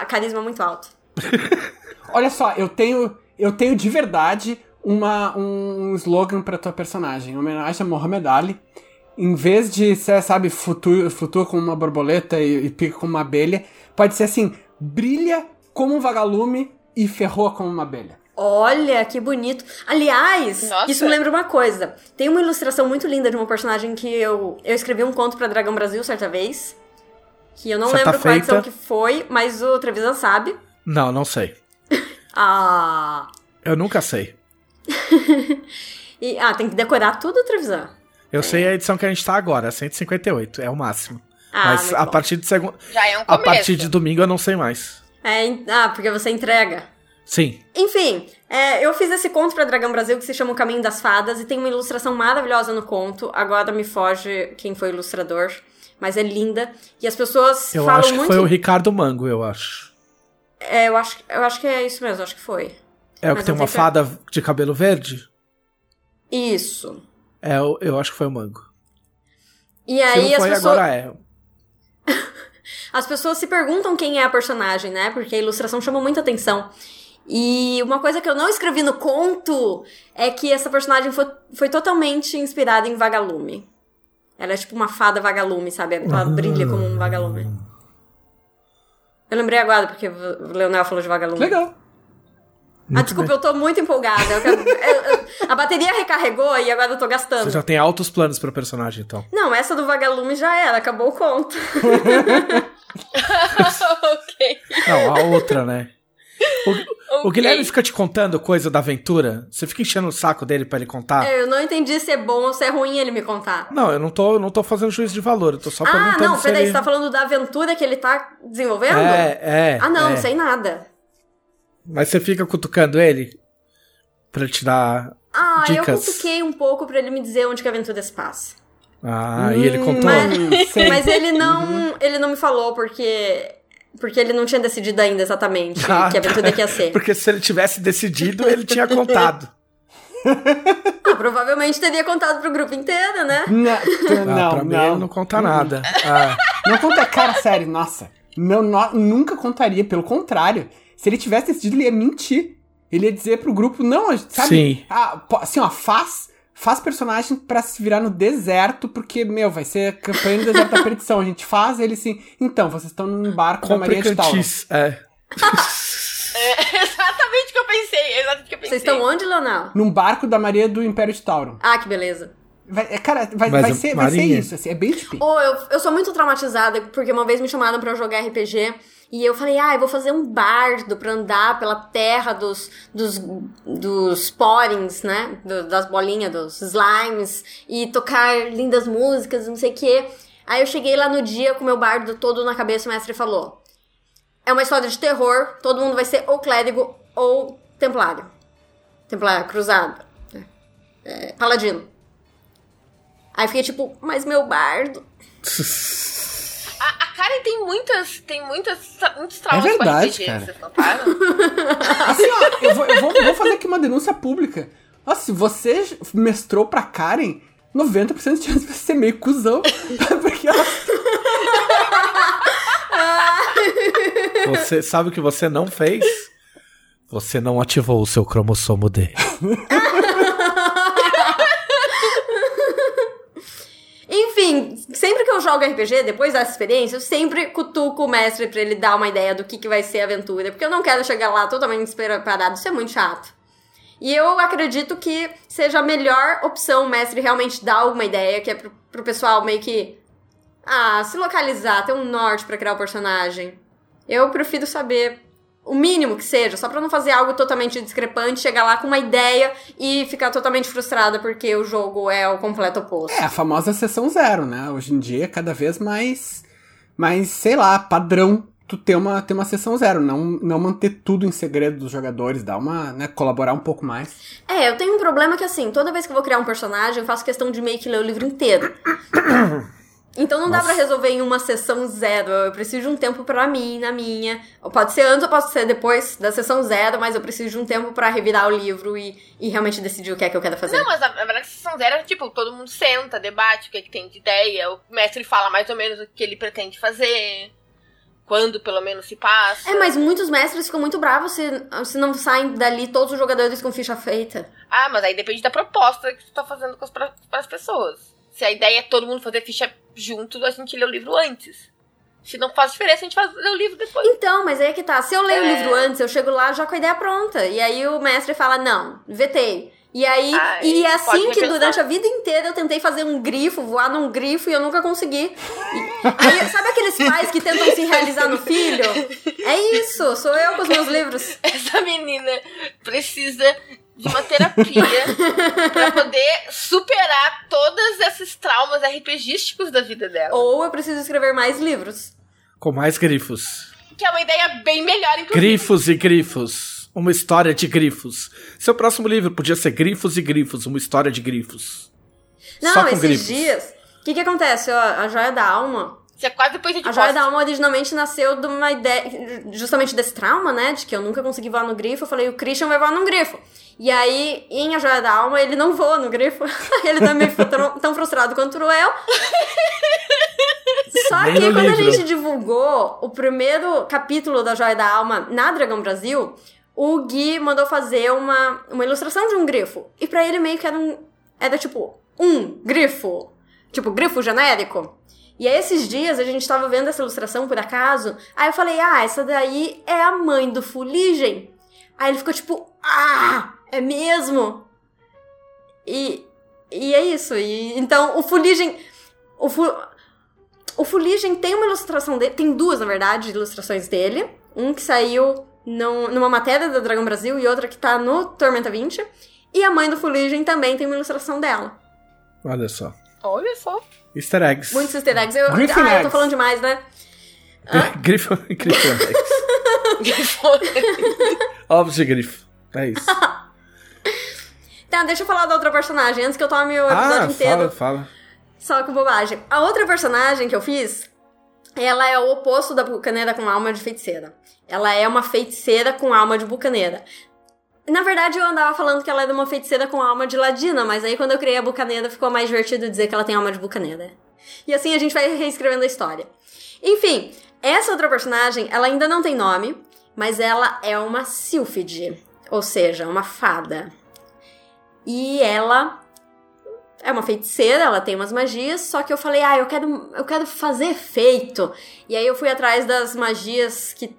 carisma muito alto. [laughs] Olha só, eu tenho, eu tenho de verdade uma, um slogan pra tua personagem, em homenagem a Mohamed Ali. Em vez de ser, sabe, flutua, flutua como uma borboleta e, e pica como uma abelha, pode ser assim, brilha como um vagalume e ferroa como uma abelha. Olha, que bonito. Aliás, Nossa. isso me lembra uma coisa. Tem uma ilustração muito linda de uma personagem que eu, eu escrevi um conto pra Dragão Brasil certa vez. Que eu não Certa lembro qual edição que foi, mas o Trevisan sabe. Não, não sei. [laughs] Ah. Eu nunca sei. [laughs] E, ah, tem que decorar tudo, Trevisan. Eu sei a edição que a gente tá agora, 158, é o máximo. Ah, Mas a bom. partir de segunda. Já é um A começo. partir de domingo eu não sei mais. É, ah, porque você entrega. Sim. Enfim, é, eu fiz esse conto pra Dragão Brasil que se chama O Caminho das Fadas e tem uma ilustração maravilhosa no conto. Agora me foge quem foi o ilustrador, mas é linda. E as pessoas Eu falam acho que muito. foi o Ricardo Mango, eu acho. É, eu acho, eu acho que é isso mesmo, acho que foi. É o que tem não uma que- fada de cabelo verde? Isso. É, eu, eu acho que foi o Mango. E Se aí não as foi, pessoas. agora é. [laughs] As pessoas se perguntam quem é a personagem, né? Porque a ilustração chama muita atenção. E uma coisa que eu não escrevi no conto é que essa personagem foi, foi totalmente inspirada em Vagalume. Ela é tipo uma fada vagalume, sabe? Ela brilha como um vagalume. Eu lembrei agora, porque o Leonel falou de vagalume. Legal. ah, desculpa, eu tô muito empolgada. Eu quero- [laughs] eu- a bateria recarregou e agora eu tô gastando. Você já tem altos planos pra personagem, então. Não, essa do vagalume já era, acabou o conto. [laughs] ok. Não, a outra, né? O, o Ok. Guilherme fica te contando coisa da aventura? Você fica enchendo o saco dele pra ele contar? Eu não entendi se é bom ou se é ruim ele me contar. Não, eu não tô, eu não tô fazendo juízo de valor, eu tô só Ah, perguntando não, se peraí, ele... você tá falando da aventura que ele tá desenvolvendo? É, é. Ah, não, é. sei nada. Mas você fica cutucando ele pra ele te dar. Ah, eu Dicas. cutuquei um pouco pra ele me dizer onde que a aventura se passa. Ah, e ele contou. Mas, sei. [laughs] mas ele não, ele não me falou porque porque ele não tinha decidido ainda exatamente Ah, que aventura que ia ser. Porque se ele tivesse decidido, ele tinha contado. Ah, [laughs] provavelmente teria contado pro grupo inteiro, né? Não, Ah, não, pra mim ele não. não conta nada. Ah, Não conta, cara, sério, nossa. Não, no- nunca contaria, pelo contrário. Se ele tivesse decidido, ele ia mentir. Ele ia dizer pro grupo, não, a sabe? Sim. Ah, assim, ó, faz, faz personagem pra se virar no deserto, porque, meu, vai ser campanha no deserto da perdição. A gente faz ele assim, então, vocês estão num barco da Maria de Tauro. É. [laughs] É exatamente o que eu pensei. Exatamente o que eu pensei. Vocês estão onde, Leonel? Num barco da Maria do Império de Tauro. Ah, que beleza. Vai, é, cara, vai, vai a ser, vai ser isso, assim, é bem tipo. Ou eu, eu sou muito traumatizada porque uma vez me chamaram pra jogar RPG e eu falei, ah, eu vou fazer um bardo pra andar pela terra dos, dos, dos porings, né? Do- das bolinhas, dos slimes e tocar lindas músicas, não sei o quê. Aí eu cheguei lá no dia com meu bardo todo na cabeça o mestre falou: é uma história de terror, todo mundo vai ser ou clérigo ou templário. Templário, cruzado. É, paladino. Aí fiquei tipo, mas meu bardo. [laughs] A, a Karen tem muitas, tem muitas, muitos traumas É verdade, com RPG, cara. vocês notaram? [laughs] Assim, ó, eu vou, eu vou, vou fazer aqui uma denúncia pública. Nossa, se você mestrou pra Karen, 90% de chance de você ser meio cuzão. [laughs] Porque ela [laughs] Você sabe o que você não fez? Você não ativou o seu cromossomo D. Enfim, sempre que eu jogo RPG, depois dessa experiência, eu sempre cutuco o mestre pra ele dar uma ideia do que, que vai ser a aventura. Porque eu não quero chegar lá totalmente despreparado, isso é muito chato. E eu acredito que seja a melhor opção o mestre realmente dar alguma ideia, que é pro, pro pessoal meio que. Ah, se localizar, ter um norte pra criar o personagem. Eu prefiro saber o mínimo que seja, só pra não fazer algo totalmente discrepante, chegar lá com uma ideia e ficar totalmente frustrada porque o jogo é o completo oposto. É, a famosa sessão zero, né? Hoje em dia é cada vez mais, mais sei lá, padrão tu ter uma, ter uma sessão zero, não, não manter tudo em segredo dos jogadores, dar uma, né, colaborar um pouco mais. É, eu tenho um problema que assim, toda vez que eu vou criar um personagem, eu faço questão de meio que ler o livro inteiro. [coughs] Então não dá pra resolver em uma sessão zero. Eu preciso de um tempo pra mim, na minha. Pode ser antes ou pode ser depois da sessão zero, mas eu preciso de um tempo pra revirar o livro e, e realmente decidir o que é que eu quero fazer. Não, mas na, verdade, sessão zero é tipo, todo mundo senta, debate o que, é que tem de ideia, o mestre fala mais ou menos o que ele pretende fazer, quando pelo menos se passa. É, mas muitos mestres ficam muito bravos se, se não saem dali todos os jogadores com ficha feita. Ah, mas aí depende da proposta que tu tá fazendo com as, pra, para as pessoas. Se a ideia é todo mundo fazer ficha junto, a gente lê o livro antes. Se não faz diferença, a gente faz ler o livro depois. Então, mas aí é que tá. Se eu leio o É. livro antes, eu chego lá já com a ideia pronta. E aí o mestre fala, não, vetei. E aí, Ai, e é assim que durante a vida inteira eu tentei fazer um grifo, voar num grifo e eu nunca consegui. E- aí, sabe aqueles pais que tentam se realizar no filho? É isso, sou eu com os meus livros. [laughs] Essa menina precisa de uma terapia [laughs] pra poder superar todos esses traumas RPGísticos da vida dela. Ou eu preciso escrever mais livros. Com mais grifos. Que é uma ideia bem melhor, inclusive. Grifos e grifos. Uma história de grifos. Seu próximo livro podia ser Grifos e Grifos, uma história de grifos. Não, Só com esses grifos. dias. O que que acontece? Ó, a Joia da Alma. Isso é quase depois de A Joia da Alma originalmente nasceu de uma ideia. Justamente desse trauma, né? De que eu nunca consegui voar no grifo. Eu falei, o Christian vai voar num grifo. E aí, em A Joia da Alma, ele não voa no grifo. [laughs] ele também ficou tão, tão frustrado quanto eu. [laughs] Só que quando a livro. gente divulgou o primeiro capítulo da Joia da Alma na Dragão Brasil, o Gui mandou fazer uma, uma ilustração de um grifo. E pra ele meio que era um. Era tipo, um grifo. Tipo, grifo genérico. E aí, esses dias, a gente tava vendo essa ilustração por acaso. Aí eu falei, ah, essa daí é a mãe do Fuligem. Aí ele ficou tipo, ah, é mesmo? E, e é isso. E, então, o Fuligem. O, Fu, o Fuligem tem uma ilustração dele. Tem duas, na verdade, ilustrações dele. Um que saiu num- numa matéria da Dragão Brasil e outra que tá no Tormenta 20. E a mãe do Fuligem também tem uma ilustração dela. Olha só. Olha só. Easter eggs. Muitos easter eggs. Eu, Griffin ah, eu tô eggs. falando demais, né? grifo, grifo [laughs] eggs. Ovos de grifo. É isso. [laughs] [laughs] Tá, deixa eu falar da outra personagem antes que eu tome o episódio ah, inteiro. fala, fala. Só com bobagem. A outra personagem que eu fiz, ela é o oposto da bucaneira com alma de feiticeira. Ela é uma feiticeira com alma de bucaneira. Na verdade, eu andava falando que ela era uma feiticeira com alma de ladina, mas aí quando eu criei a bucaneira ficou mais divertido dizer que ela tem alma de bucaneira. E assim a gente vai reescrevendo a história. Enfim, essa outra personagem, ela ainda não tem nome, mas ela é uma sílfide, ou seja, uma fada. E ela é uma feiticeira, ela tem umas magias, só que eu falei, ah, eu quero, eu quero fazer efeito. E aí eu fui atrás das magias que,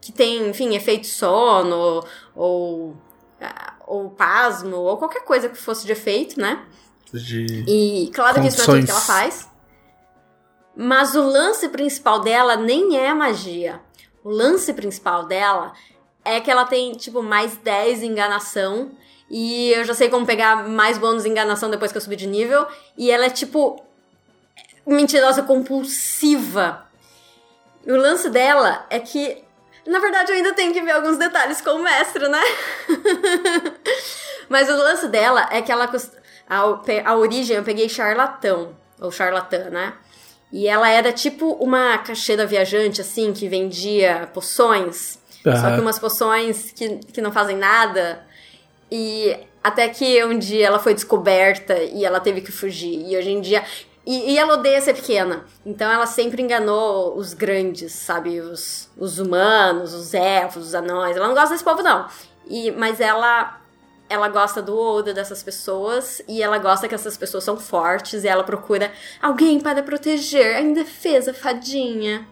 que tem, enfim, efeito sono, ou, ah, ou pasmo, ou qualquer coisa que fosse de efeito, né? De... E claro que isso não é tudo que ela Condições. faz. Mas o lance principal dela nem é magia. O lance principal dela é que ela tem, tipo, mais 10 em enganação. E eu já sei como pegar mais bônus enganação depois que eu subir de nível. E ela é, tipo, mentirosa compulsiva. E o lance dela é que. Na verdade, eu ainda tenho que ver alguns detalhes com o mestre, né? [laughs] Mas o lance dela é que ela. A, a origem eu peguei charlatão. Ou charlatã, né? E ela era tipo uma caixeira viajante, assim, que vendia poções. Só Aham. que umas poções que, que não fazem nada. E até que um dia ela foi descoberta e ela teve que fugir. E hoje em dia. E, e ela odeia ser pequena. Então ela sempre enganou os grandes, sabe? Os, os humanos, os elfos, os anões. Ela não gosta desse povo, não. E, mas ela. Ela gosta do ouro dessas pessoas e ela gosta que essas pessoas são fortes e ela procura alguém para proteger, a indefesa, fadinha.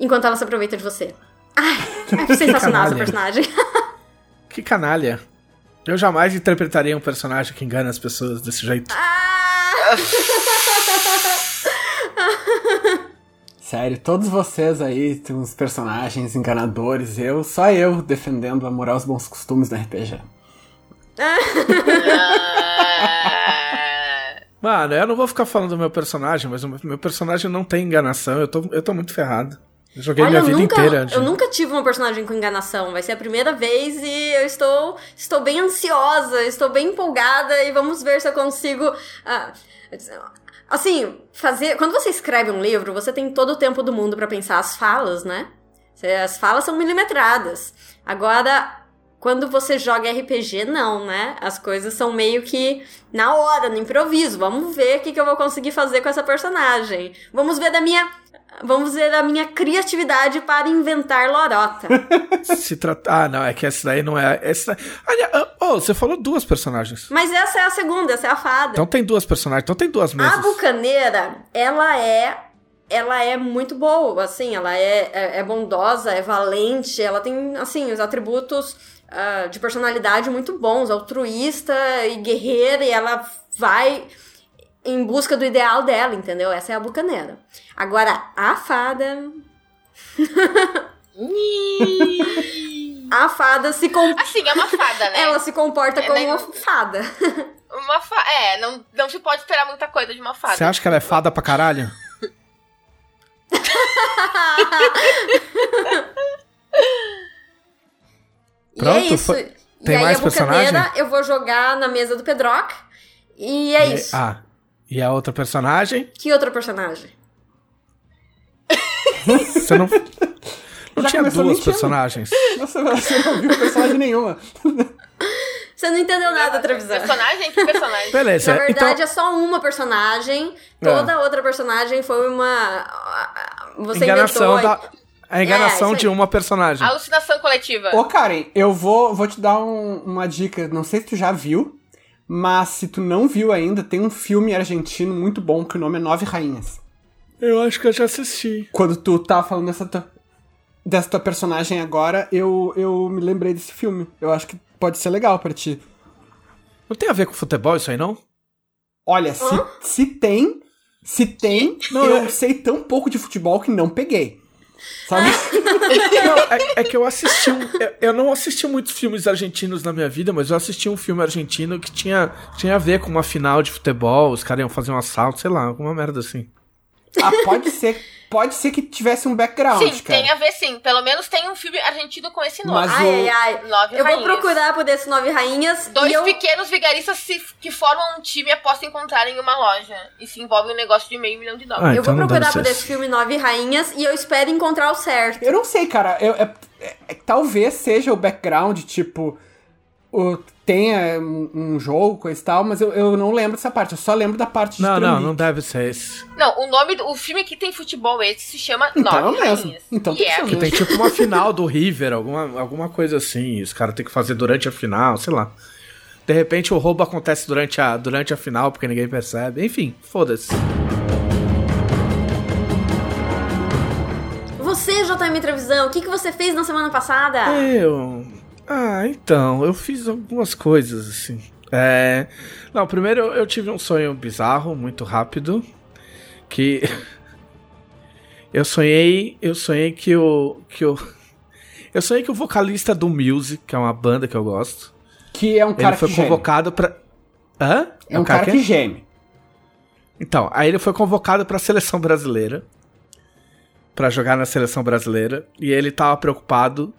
Enquanto ela se aproveita de você. Ai, [laughs] é sensacional essa personagem. [laughs] Que canalha. Eu jamais interpretaria um personagem que engana as pessoas desse jeito. Ah! [laughs] Sério, todos vocês aí têm uns personagens enganadores, eu, só eu defendendo a moral e os bons costumes do RPG. Ah, Mano, eu não vou ficar falando do meu personagem, mas o meu- meu personagem não tem enganação. Eu tô, eu tô muito ferrado. Eu joguei minha eu vida nunca, inteira. de- eu nunca tive uma personagem com enganação. Vai ser a primeira vez e eu estou, estou bem ansiosa, estou bem empolgada e vamos ver se eu consigo. ah, assim, fazer. Quando você escreve um livro, você tem todo o tempo do mundo pra pensar as falas, né? As falas são milimetradas. Agora, quando você joga RPG, não, né? As coisas são meio que na hora, no improviso. Vamos ver o que, que eu vou conseguir fazer com essa personagem. Vamos ver da minha. Vamos ver a minha criatividade para inventar lorota. [laughs] Se trata... Ah, não, é que essa daí não é. Essa... Ah, oh, você falou duas personagens. Mas essa é a segunda, essa é a fada. Então tem duas personagens, então tem duas A mesas. bucaneira, ela é. Ela é muito boa, assim, ela é, é, é bondosa, é valente, ela tem, assim, os atributos ah, de personalidade muito bons, altruísta e guerreira, e ela vai em busca do ideal dela, entendeu? Essa é a bucaneira. Agora, a fada. [laughs] a fada se com... Assim, é uma fada, né? ela se comporta É, como né? uma fada. Uma fa... É, não, não se pode esperar muita coisa de uma fada. Você acha que ela é fada pra caralho? Pronto, [laughs] e é isso. e tem aí mais a bucaneira personagem? eu vou jogar na mesa do Pedrock. E é E- isso. Ah, e a outra personagem? Que outro personagem? Você não. [laughs] Não Já tinha duas mentindo. personagens. Nossa, você não viu personagem nenhuma. [laughs] Você não entendeu nada, Trevisan. Personagem? Que personagem? [laughs] Beleza, Na verdade, então. é só uma personagem. Toda outra personagem foi uma. Você Enganação inventou. da. A enganação É, de uma personagem. Alucinação coletiva. Ô, Karen, eu vou, vou te dar um- uma dica. Não sei se tu já viu, mas se tu não viu ainda, tem um filme argentino muito bom que o nome é Nove Rainhas. Eu acho que eu já assisti. Quando tu tava falando dessa tua, dessa tua personagem agora, eu, eu me lembrei desse filme. Eu acho que pode ser legal pra ti. Não tem a ver com futebol isso aí, não? Olha, se, se tem, se tem, Não, eu é- sei tão pouco de futebol que não peguei. Sabe? [laughs] Não, é, é que eu assisti um, eu, eu não assisti muitos filmes argentinos na minha vida, mas eu assisti um filme argentino que tinha, tinha a ver com uma final de futebol, os caras iam fazer um assalto, sei lá, alguma merda assim. ah, pode ser, pode ser que tivesse um background, Sim, cara. tem a ver sim. Pelo menos tem um filme argentino com esse nome. Mas Ai, o- ai, ai. Nove Eu vou rainhas. procurar por desses nove rainhas. Dois e eu... pequenos vigaristas se- que formam um time após se encontrarem em uma loja. E se envolvem um negócio de meio milhão de dólares. Ah, Eu então vou procurar por ser esse filme Nove Rainhas e eu espero encontrar o certo. Eu não sei, cara. Eu, é- é- é- talvez seja o background, tipo. O, tenha um, um jogo, coisa e tal, mas eu, eu não lembro dessa parte. Eu só lembro da parte de Não, não, Trambique. não deve ser esse. Não, o nome do o filme que tem futebol esse se chama Então Nove é o mesmo. Rainhas. Então tem que é ser o Que tem tipo uma [laughs] final do River, alguma, alguma coisa assim. Os caras têm que fazer durante a final, sei lá. De repente o roubo acontece durante a, durante a final, porque ninguém percebe. Enfim, foda-se. Você, JM Trevisão, o que, que você fez na semana passada? Eu. Ah, então, eu fiz algumas coisas assim. É. Não, primeiro eu, tive um sonho bizarro, muito rápido. Que. [laughs] Eu sonhei. Eu sonhei que o. Que o. [laughs] Eu sonhei que o vocalista do Music, que é uma banda que eu gosto, Que é um cara ele foi que geme. convocado pra. Hã? É um cara que geme. Então, aí ele foi convocado pra seleção brasileira. Pra jogar na seleção brasileira. E ele tava preocupado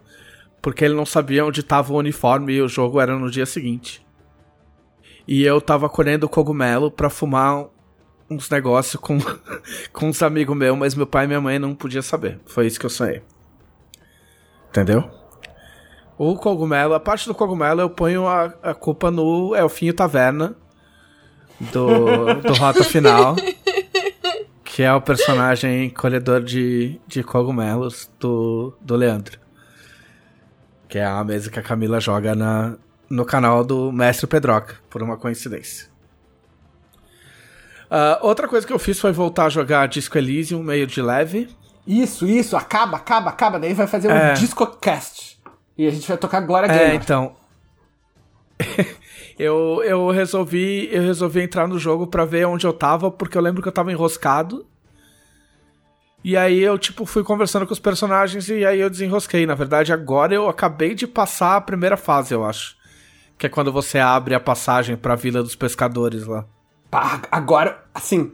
porque ele não sabia onde tava o uniforme e o jogo era no dia seguinte. E eu tava colhendo cogumelo pra fumar uns negócios com, [laughs] com uns amigos meus, mas meu pai e minha mãe não podiam saber. Foi isso que eu sonhei. Entendeu? O cogumelo, a parte do cogumelo eu ponho a, a culpa no Elfinho Taverna do, do Rota [laughs] Final, que é o personagem colhedor de, de cogumelos do, do Leandro. Que é a mesa que a Camila joga na, no canal do Mestre Pedroca, por uma coincidência. Ah, outra coisa que eu fiz foi voltar a jogar Disco Elysium meio de leve. Isso, isso, acaba, acaba, acaba. Daí vai fazer um É. DiscoCast. E a gente vai tocar Glória É, Gaynor. então. [laughs] eu, eu resolvi eu resolvi entrar no jogo pra ver onde eu tava, porque eu lembro que eu tava enroscado. E aí eu, tipo, fui conversando com os personagens e aí eu desenrosquei. Na verdade, agora eu acabei de passar a primeira fase, eu acho. Que é quando você abre a passagem pra Vila dos Pescadores lá. Pá, agora, assim,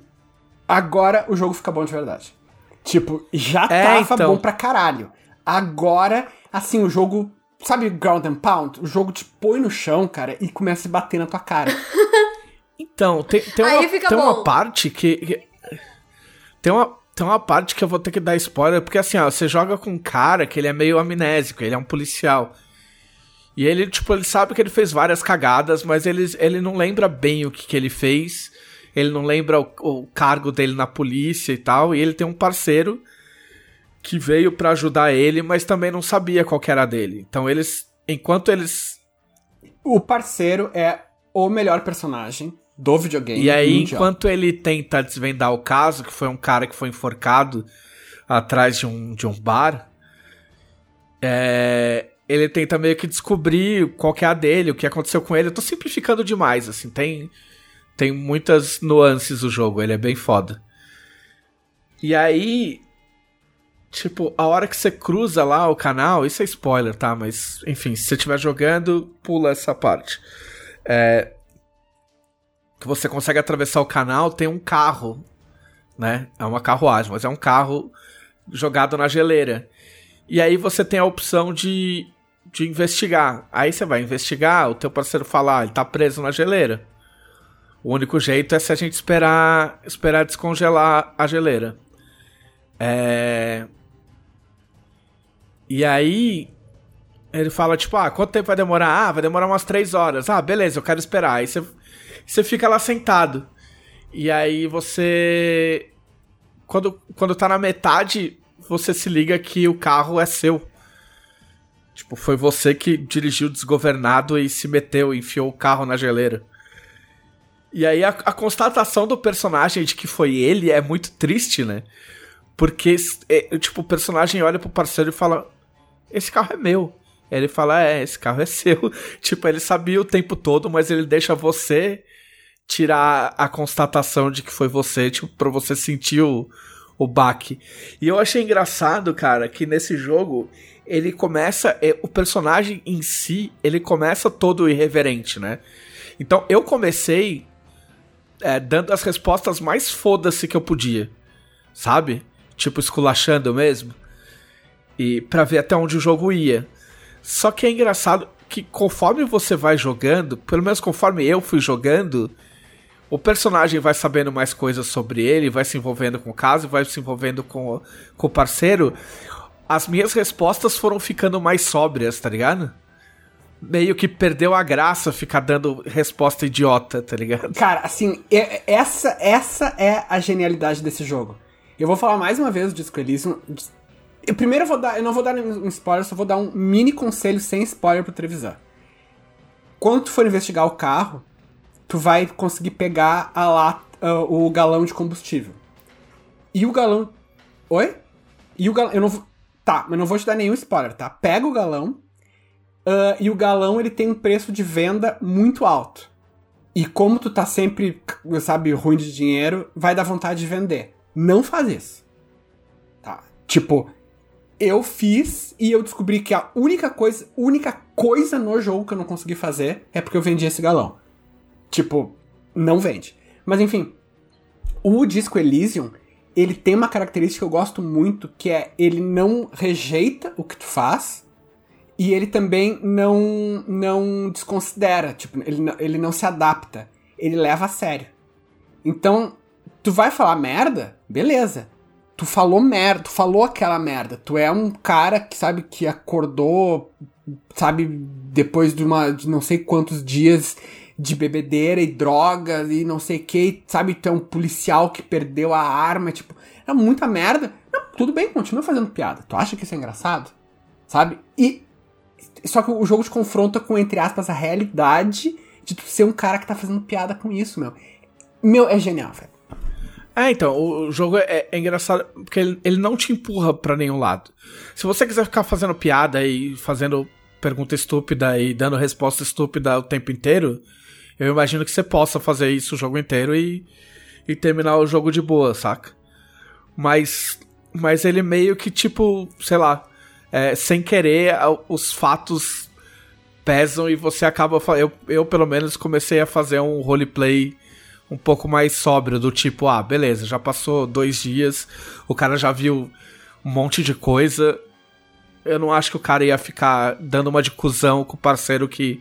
agora o jogo fica bom de verdade. Tipo, já É, tava então. bom pra caralho. Agora, assim, o jogo, sabe Ground and Pound? O jogo te põe no chão, cara, e começa a se bater na tua cara. [laughs] Então, tem, tem, uma, tem uma parte que, que- Tem uma, tem uma parte que eu vou ter que dar spoiler, porque assim, ó, você joga com um cara que ele é meio amnésico, ele é um policial. E ele, tipo, ele sabe que ele fez várias cagadas, mas ele, ele não lembra bem o que, que ele fez. Ele não lembra o, o cargo dele na polícia e tal. E ele tem um parceiro que veio pra ajudar ele, mas também não sabia qual era dele. Então eles. Enquanto eles o parceiro é o melhor personagem do videogame. E aí, mundial. enquanto ele tenta desvendar o caso, que foi um cara que foi enforcado atrás de um, de um bar, é, ele tenta meio que descobrir qual que é a dele, o que aconteceu com ele. Eu tô simplificando demais, assim, tem, tem muitas nuances o jogo, ele é bem foda. E aí, Tipo, a hora que você cruza lá o canal, isso é spoiler, tá? Mas, enfim, se você estiver jogando, pula essa parte. É. Que você consegue atravessar o canal, tem um carro, né? É uma carruagem, mas é um carro jogado na geleira. E aí você tem a opção de, de investigar. Aí você vai investigar, o teu parceiro fala, ah, ele tá preso na geleira. O único jeito é se a gente esperar, esperar descongelar a geleira. É... E aí ele fala, tipo, ah, quanto tempo vai demorar? Ah, vai demorar umas três horas. Ah, beleza, eu quero esperar. Aí você, você fica lá sentado. E aí você. Quando, quando tá na metade, você se liga que o carro é seu. Tipo, foi você que dirigiu desgovernado e se meteu, enfiou o carro na geleira. E aí a, a constatação do personagem de que foi ele é muito triste, né? Porque, é, tipo, o personagem olha pro parceiro e fala: Esse carro é meu. Ele fala: É, esse carro é [laughs] seu. tipo, ele sabia o tempo todo, mas ele deixa você tirar a constatação de que foi você, tipo, pra você sentir o, o baque. E eu achei engraçado, cara, que nesse jogo ele começa. É, o personagem em si, ele começa todo irreverente, né? Então eu comecei é, dando as respostas mais foda-se que eu podia, sabe? Tipo, esculachando mesmo. E para ver até onde o jogo ia. Só que é engraçado que conforme você vai jogando, pelo menos conforme eu fui jogando, o personagem vai sabendo mais coisas sobre ele, vai se envolvendo com o caso, vai se envolvendo com, com o parceiro. As minhas respostas foram ficando mais sóbrias, tá ligado? meio que perdeu a graça ficar dando resposta idiota, tá ligado? Cara, assim, essa, essa é a genialidade desse jogo. Eu vou falar mais uma vez do Disco Elysium. Eu primeiro vou dar, eu não vou dar um spoiler, só vou dar um mini conselho sem spoiler pro Trevisan. Quando tu for investigar o carro, tu vai conseguir pegar a lata, uh, o galão de combustível. E o galão. Oi? E o galão. Eu não vou. Tá, mas não vou te dar nenhum spoiler, tá? Pega o galão, Uh, e o galão ele tem um preço de venda muito alto. E como tu tá sempre, sabe, ruim de dinheiro, vai dar vontade de vender. Não faz isso. Tá? Tipo, eu fiz e eu descobri que a única coisa, única coisa no jogo que eu não consegui fazer é porque eu vendi esse galão. Tipo, não vende. Mas enfim, o Disco Elysium, ele tem uma característica que eu gosto muito, que é ele não rejeita o que tu faz, e ele também não não desconsidera, tipo, ele, ele não se adapta. Ele leva a sério. Então, tu vai falar merda? Beleza. Tu falou merda, tu falou aquela merda. Tu é um cara que sabe que acordou, sabe, depois de uma de não sei quantos dias de bebedeira e drogas e não sei o que, sabe, tu é um policial que perdeu a arma, tipo, é muita merda. Não, tudo bem, continua fazendo piada. Tu acha que isso é engraçado? Sabe? E só que o jogo te confronta com, entre aspas, a realidade de tu ser um cara que tá fazendo piada com isso, meu. Meu, é genial, velho. É, então, o jogo é, é engraçado porque ele, ele, não te empurra para nenhum lado. Se você quiser ficar fazendo piada e fazendo pergunta estúpida e dando resposta estúpida o tempo inteiro, eu imagino que você possa fazer isso o jogo inteiro e, e terminar o jogo de boa, saca? Mas, mas ele meio que tipo, sei lá, é, sem querer, os fatos pesam e você acaba. Eu, eu, pelo menos, comecei a fazer um roleplay um pouco mais sóbrio, do tipo, ah, beleza, já passou dois dias, o cara já viu um monte de coisa. Eu não acho que o cara ia ficar dando uma de cuzão com o parceiro que,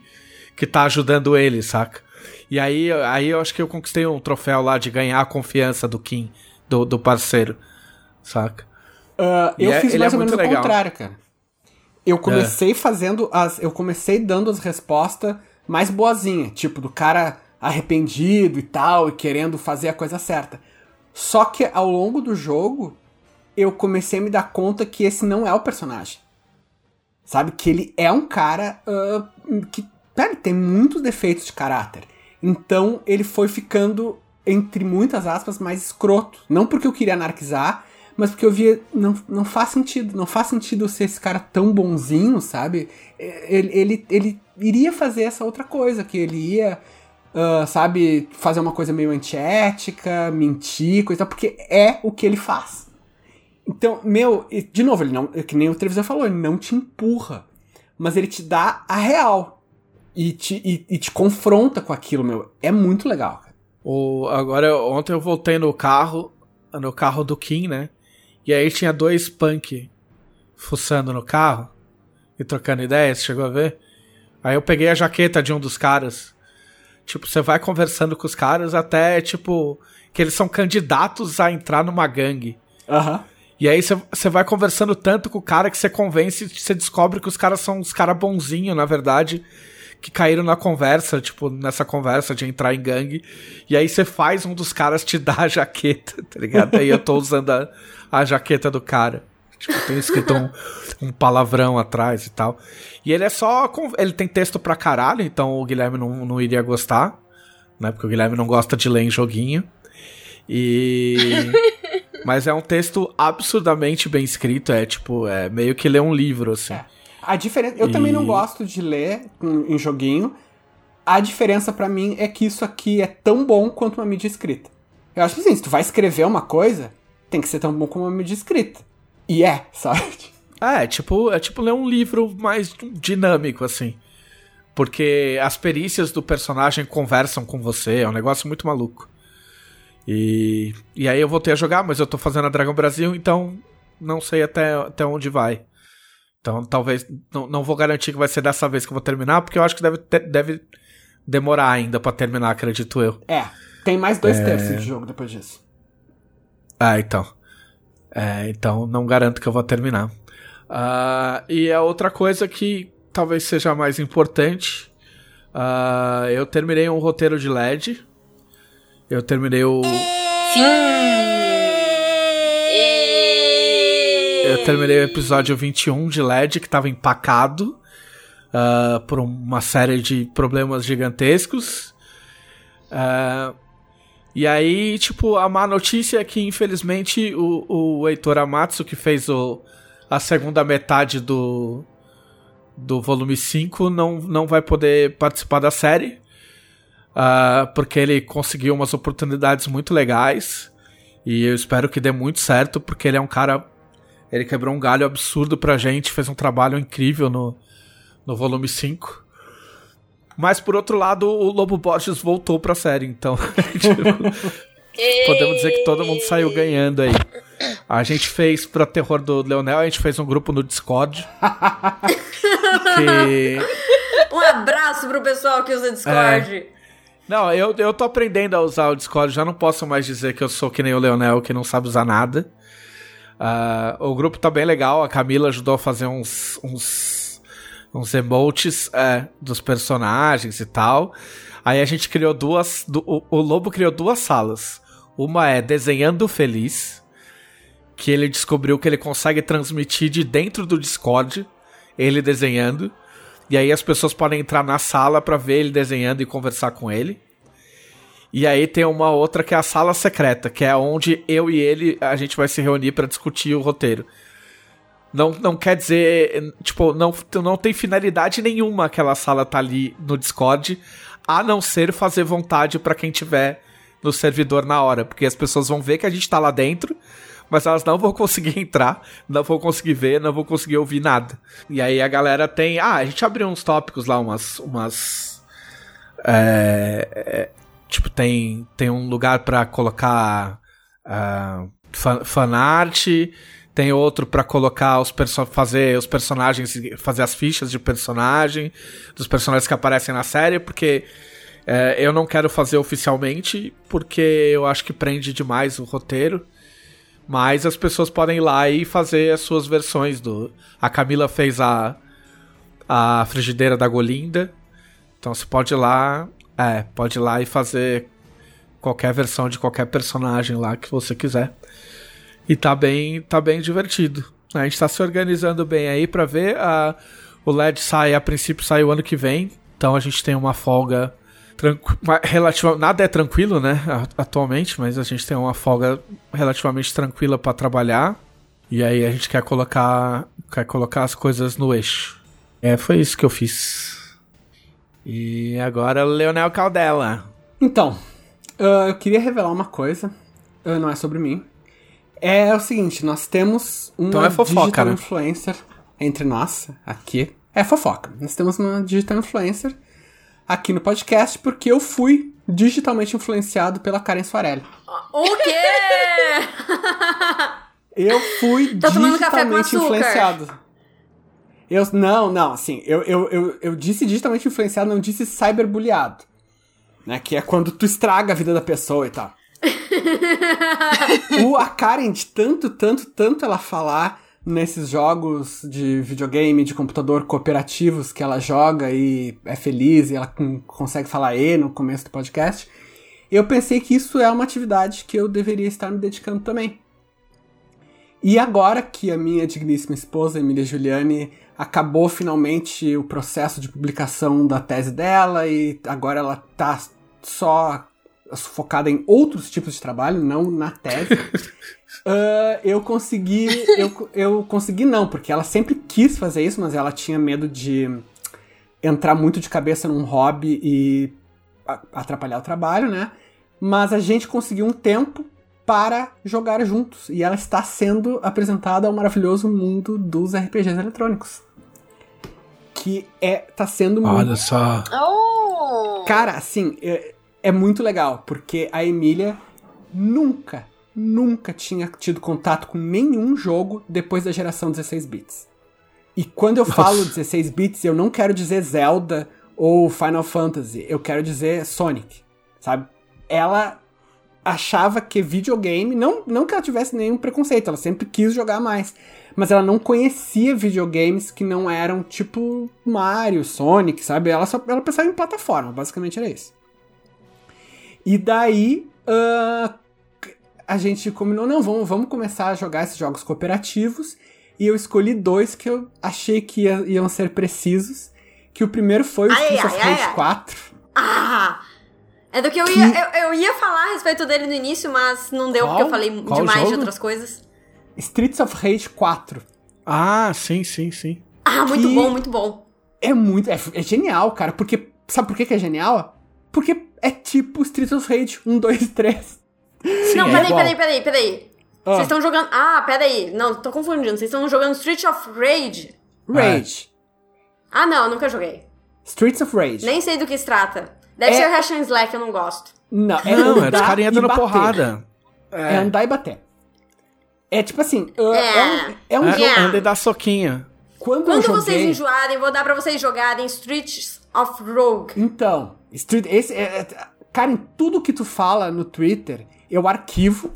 que tá ajudando ele, saca? E aí, aí eu acho que eu conquistei um troféu lá de ganhar a confiança do Kim, do, do parceiro, saca? Uh, eu é, fiz mais é ou menos o contrário, cara. Eu comecei é. fazendo as. Eu comecei dando as respostas mais boazinha, tipo, do cara arrependido e tal, e querendo fazer a coisa certa. Só que ao longo do jogo, eu comecei a me dar conta que esse não é o personagem. Sabe? Que ele é um cara uh, que pera, tem muitos defeitos de caráter. Então ele foi ficando, entre muitas aspas, mais escroto. Não porque eu queria anarquizar, mas porque eu via, não, não faz sentido, não faz sentido ser esse cara tão bonzinho, sabe? Ele, ele, ele iria fazer essa outra coisa, que ele ia, uh, sabe, fazer uma coisa meio antiética, mentir, coisa porque é o que ele faz. Então, meu, de novo, ele não, é que nem o Trevisan falou, ele não te empurra, mas ele te dá a real e te, e, e te confronta com aquilo, meu. É muito legal, cara. O, agora, ontem eu voltei no carro, no carro do Kim, né? E aí tinha dois punk fuçando no carro e trocando ideias, chegou a ver? Aí eu peguei a jaqueta de um dos caras. Tipo, você vai conversando com os caras até, tipo, que eles são candidatos a entrar numa gangue. Aham. E aí você vai conversando tanto com o cara que você convence, você descobre que os caras são uns caras bonzinhos, na verdade, que caíram na conversa, tipo, nessa conversa de entrar em gangue. E aí você faz um dos caras te [laughs] dar a jaqueta, tá ligado? Aí eu tô usando a, a jaqueta do cara. Tipo, tem escrito um, um palavrão atrás e tal. E ele é só. Ele tem texto pra caralho, então o Guilherme não, não iria gostar. Né? Porque o Guilherme não gosta de ler em joguinho. E. [laughs] Mas é um texto absurdamente bem escrito. É tipo, é meio que ler um livro, assim. A diferença. Eu também não E- gosto de ler em, em joguinho. A diferença pra mim é que isso aqui é tão bom quanto uma mídia escrita. Eu acho que assim, se tu vai escrever uma coisa, tem que ser tão bom como uma mídia escrita. E é, [laughs] sabe? É, tipo, é tipo ler um livro mais dinâmico, assim. Porque as perícias do personagem conversam com você, é um negócio muito maluco. E, e aí eu voltei a jogar, mas eu tô fazendo a Dragon Brasil, então não sei até, até onde vai. Então talvez. Não, não vou garantir que vai ser dessa vez que eu vou terminar, porque eu acho que deve, ter- deve demorar ainda pra terminar, acredito eu. É. Tem mais dois terços de jogo depois disso. Ah, então. É, então não garanto que eu vou terminar. Ah, e a outra coisa que talvez seja mais importante, ah, eu terminei um roteiro de LED. Eu terminei o. Sim! Eu terminei o episódio 21 de LED, que tava empacado ah, por uma série de problemas gigantescos. Ah, e aí, tipo, a má notícia é que, infelizmente, o, o Heitor Amatsu, que fez o, a segunda metade do, do volume 5, não, não vai poder participar da série. ah, porque ele conseguiu umas oportunidades muito legais. E eu espero que dê muito certo, porque ele é um cara. Ele quebrou um galho absurdo pra gente, fez um trabalho incrível no, no volume 5. Mas por outro lado, o Lobo Borges voltou pra série, então [laughs] tipo, podemos dizer que todo mundo saiu ganhando aí. A gente fez pra terror do Leonel, a gente fez um grupo no Discord. [laughs] que Um abraço pro pessoal que usa Discord. Não, eu, eu tô aprendendo a usar o Discord, já não posso mais dizer que eu sou que nem o Leonel, que não sabe usar nada. Ah, o grupo tá bem legal, a Camila ajudou a fazer uns, uns, uns emotes é, dos personagens e tal. Aí a gente criou duas. du- o, o Lobo criou duas salas. Uma é Desenhando Feliz, que ele descobriu que ele consegue transmitir de dentro do Discord, ele desenhando. E aí as pessoas podem entrar na sala pra ver ele desenhando e conversar com ele. E aí tem uma outra que é a sala secreta, que é onde eu e ele a gente vai se reunir pra discutir o roteiro. Não, não quer dizer, tipo, não, não tem finalidade nenhuma aquela sala tá ali no Discord, a não ser fazer vontade pra quem tiver no servidor na hora, porque as pessoas vão ver que a gente tá lá dentro, mas elas não vão [laughs] conseguir entrar, não vão conseguir ver, não vão conseguir ouvir nada. E aí a galera tem, ah, a gente abriu uns tópicos lá, umas umas é, é, tipo tem tem um lugar pra colocar ah, fan, fanart, tem outro pra colocar os fazer os personagens, fazer as fichas de personagem, dos personagens que aparecem na série, porque é, eu não quero fazer oficialmente, porque eu acho que prende demais o roteiro. Mas as pessoas podem ir lá e fazer as suas versões do. A Camila fez a a frigideira da Golinda. Então você pode ir lá, é, pode ir lá e fazer qualquer versão de qualquer personagem lá que você quiser. E tá bem, tá bem divertido. A gente tá se organizando bem aí pra ver. A, o LED sai, a princípio sai o ano que vem. Então a gente tem uma folga tranqu... Nada é tranquilo, né? Atualmente, mas a gente tem uma folga relativamente tranquila pra trabalhar. E aí a gente quer colocar, quer colocar as coisas no eixo. É, foi isso que eu fiz. E agora o Leonel Caldela. Então, ah, eu queria revelar uma coisa. ah, não é sobre mim. É o seguinte, nós temos uma Então é fofoca, digital né? influencer entre nós, aqui. É fofoca. Nós temos uma digital influencer aqui no podcast porque eu fui digitalmente influenciado pela Karen Soarelli. O quê? Eu fui Tá digitalmente açúcar. influenciado. Eu, não, não, assim, eu, eu, eu, eu disse digitalmente influenciado, não disse cyberbullyado. Né, que é quando tu estraga a vida da pessoa e tal. [laughs] o, a Karen, de tanto, tanto, tanto ela falar nesses jogos de videogame, de computador cooperativos que ela joga e é feliz e ela consegue falar E no começo do podcast, eu pensei que isso é uma atividade que eu deveria estar me dedicando também. E agora que a minha digníssima esposa, Emília Giuliani, acabou finalmente o processo de publicação da tese dela e agora ela tá só focada em outros tipos de trabalho, não na tese. [laughs] ah, eu consegui. Eu, eu consegui não, porque ela sempre quis fazer isso, mas ela tinha medo de entrar muito de cabeça num hobby e atrapalhar o trabalho, né? Mas a gente conseguiu um tempo para jogar juntos. E ela está sendo apresentada ao maravilhoso mundo dos RPGs eletrônicos. Que é. tá sendo muito Olha só. Oh! Cara, assim, é, é muito legal, porque a Emília nunca, nunca tinha tido contato com nenhum jogo depois da geração 16 bits. E quando eu falo 16 bits, eu não quero dizer Zelda ou Final Fantasy, eu quero dizer Sonic, sabe? Ela achava que videogame, não, não que ela tivesse nenhum preconceito, ela sempre quis jogar mais, mas ela não conhecia videogames que não eram tipo Mario, Sonic, sabe? Ela só ela pensava em plataforma, basicamente era isso. E daí ah, a gente combinou, não, vamos, vamos começar a jogar esses jogos cooperativos. E eu escolhi dois que eu achei que ia- iam ser precisos. Que o primeiro foi o Streets of Rage ai. 4. Ah! É do que eu Que- ia. Eu, eu ia falar a respeito dele no início, mas não deu Qual? porque eu falei Qual demais de jogo? outras coisas. Streets of Rage 4. Ah, sim, sim, sim. Ah, muito Que- bom, muito bom. É muito. É, é genial, cara. Porque. Sabe por que, que é genial? Porque é tipo Streets of Rage 1, 2, 3. Sim, não, é peraí, igual. peraí, peraí, peraí. Ah. Vocês estão jogando. Ah, peraí. Não, tô confundindo. Vocês estão jogando Street of Rage? Rage. Ah, não, nunca joguei. Streets of Rage. Nem sei do que se trata. Deve É- ser Hash and Slack, eu não gosto. Não, é Não, é andar os carinha e dando bater. porrada. É. andar e bater. É tipo assim, uh, é, um, é um É, jogo. Yeah. anda e dá soquinha. Quando, Quando eu vocês joguei, enjoarem, vou dar pra vocês jogarem Streets of Rogue. Então, Street, esse, é, é- cara, em tudo que tu fala no Twitter, eu arquivo,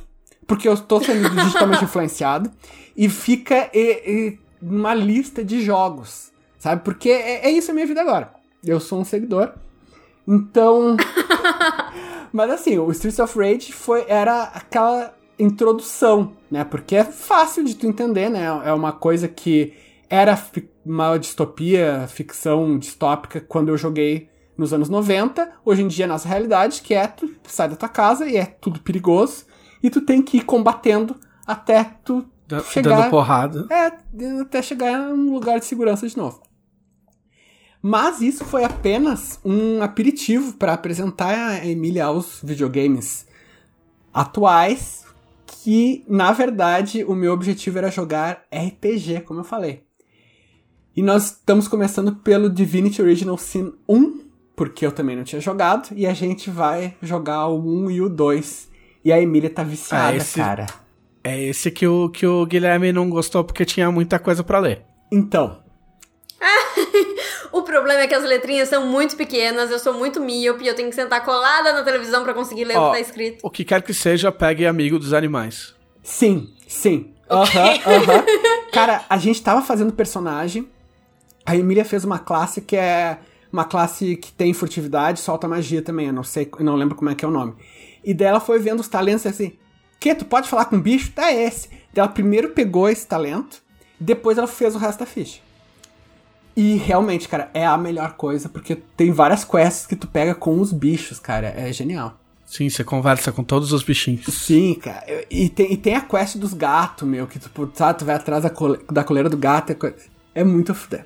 porque eu tô sendo [laughs] digitalmente influenciado, e fica e- e uma lista de jogos, sabe? Porque é, é isso a minha vida agora. Eu sou um seguidor, então... [laughs] Mas assim, o Streets of Rage foi, era aquela introdução, né? Porque é fácil de tu entender, né? É uma coisa que era uma distopia, ficção distópica quando eu joguei nos anos 90. Hoje em dia, é nossa realidade, que é tu sai da tua casa e é tudo perigoso. E tu tem que ir combatendo até tu Da- chegar... Dando porrada. É, até chegar em um lugar de segurança de novo. Mas isso foi apenas um aperitivo para apresentar a Emília aos videogames atuais, que na verdade o meu objetivo era jogar RPG, como eu falei. E nós estamos começando pelo Divinity Original Sin 1, porque eu também não tinha jogado, e a gente vai jogar o 1 e o 2. E a Emília tá viciada, Ah, esse- cara. É esse que o, que o Guilherme não gostou porque tinha muita coisa pra ler. Então, [laughs] O problema é que as letrinhas são muito pequenas, eu sou muito míope, eu tenho que sentar colada na televisão pra conseguir ler o que tá escrito. O que quer que seja, pegue amigo dos animais. Sim, sim. Aham, aham. Cara, a gente tava fazendo personagem. A Emília fez uma classe que é uma classe que tem furtividade, solta magia também. Eu não sei, eu não lembro como é que é o nome. E daí ela foi vendo os talentos e assim: Que? Tu pode falar com bicho? Tá esse. Daí ela primeiro pegou esse talento, depois ela fez o resto da ficha. E realmente, cara, é a melhor coisa, porque tem várias quests que tu pega com os bichos, cara. É genial. Sim, você conversa com todos os bichinhos. Sim, cara. E tem, e tem a quest dos gatos, meu, que tu, sabe, tu vai atrás da, cole- da coleira do gato. É, é muito fuder.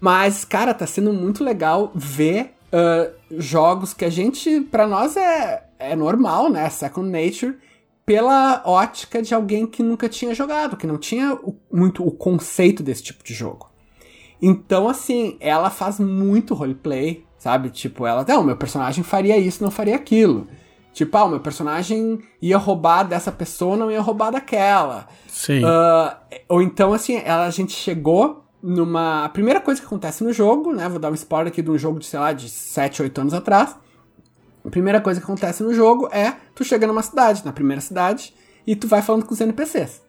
Mas, cara, tá sendo muito legal ver ah, jogos que a gente, pra nós, é, é normal, né? Second Nature. pela ótica de alguém que nunca tinha jogado, que não tinha o- muito o conceito desse tipo de jogo. Então, assim, ela faz muito roleplay, sabe? Tipo, ela, não, meu personagem faria isso, não faria aquilo. Tipo, ah, o meu personagem ia roubar dessa pessoa, não ia roubar daquela. Sim. Ah, ou então, assim, ela, a gente chegou numa. A primeira coisa que acontece no jogo, né? Vou dar um spoiler aqui de um jogo de, sei lá, de 7, 8 anos atrás. A primeira coisa que acontece no jogo é tu chega numa cidade, na primeira cidade, e tu vai falando com os NPCs.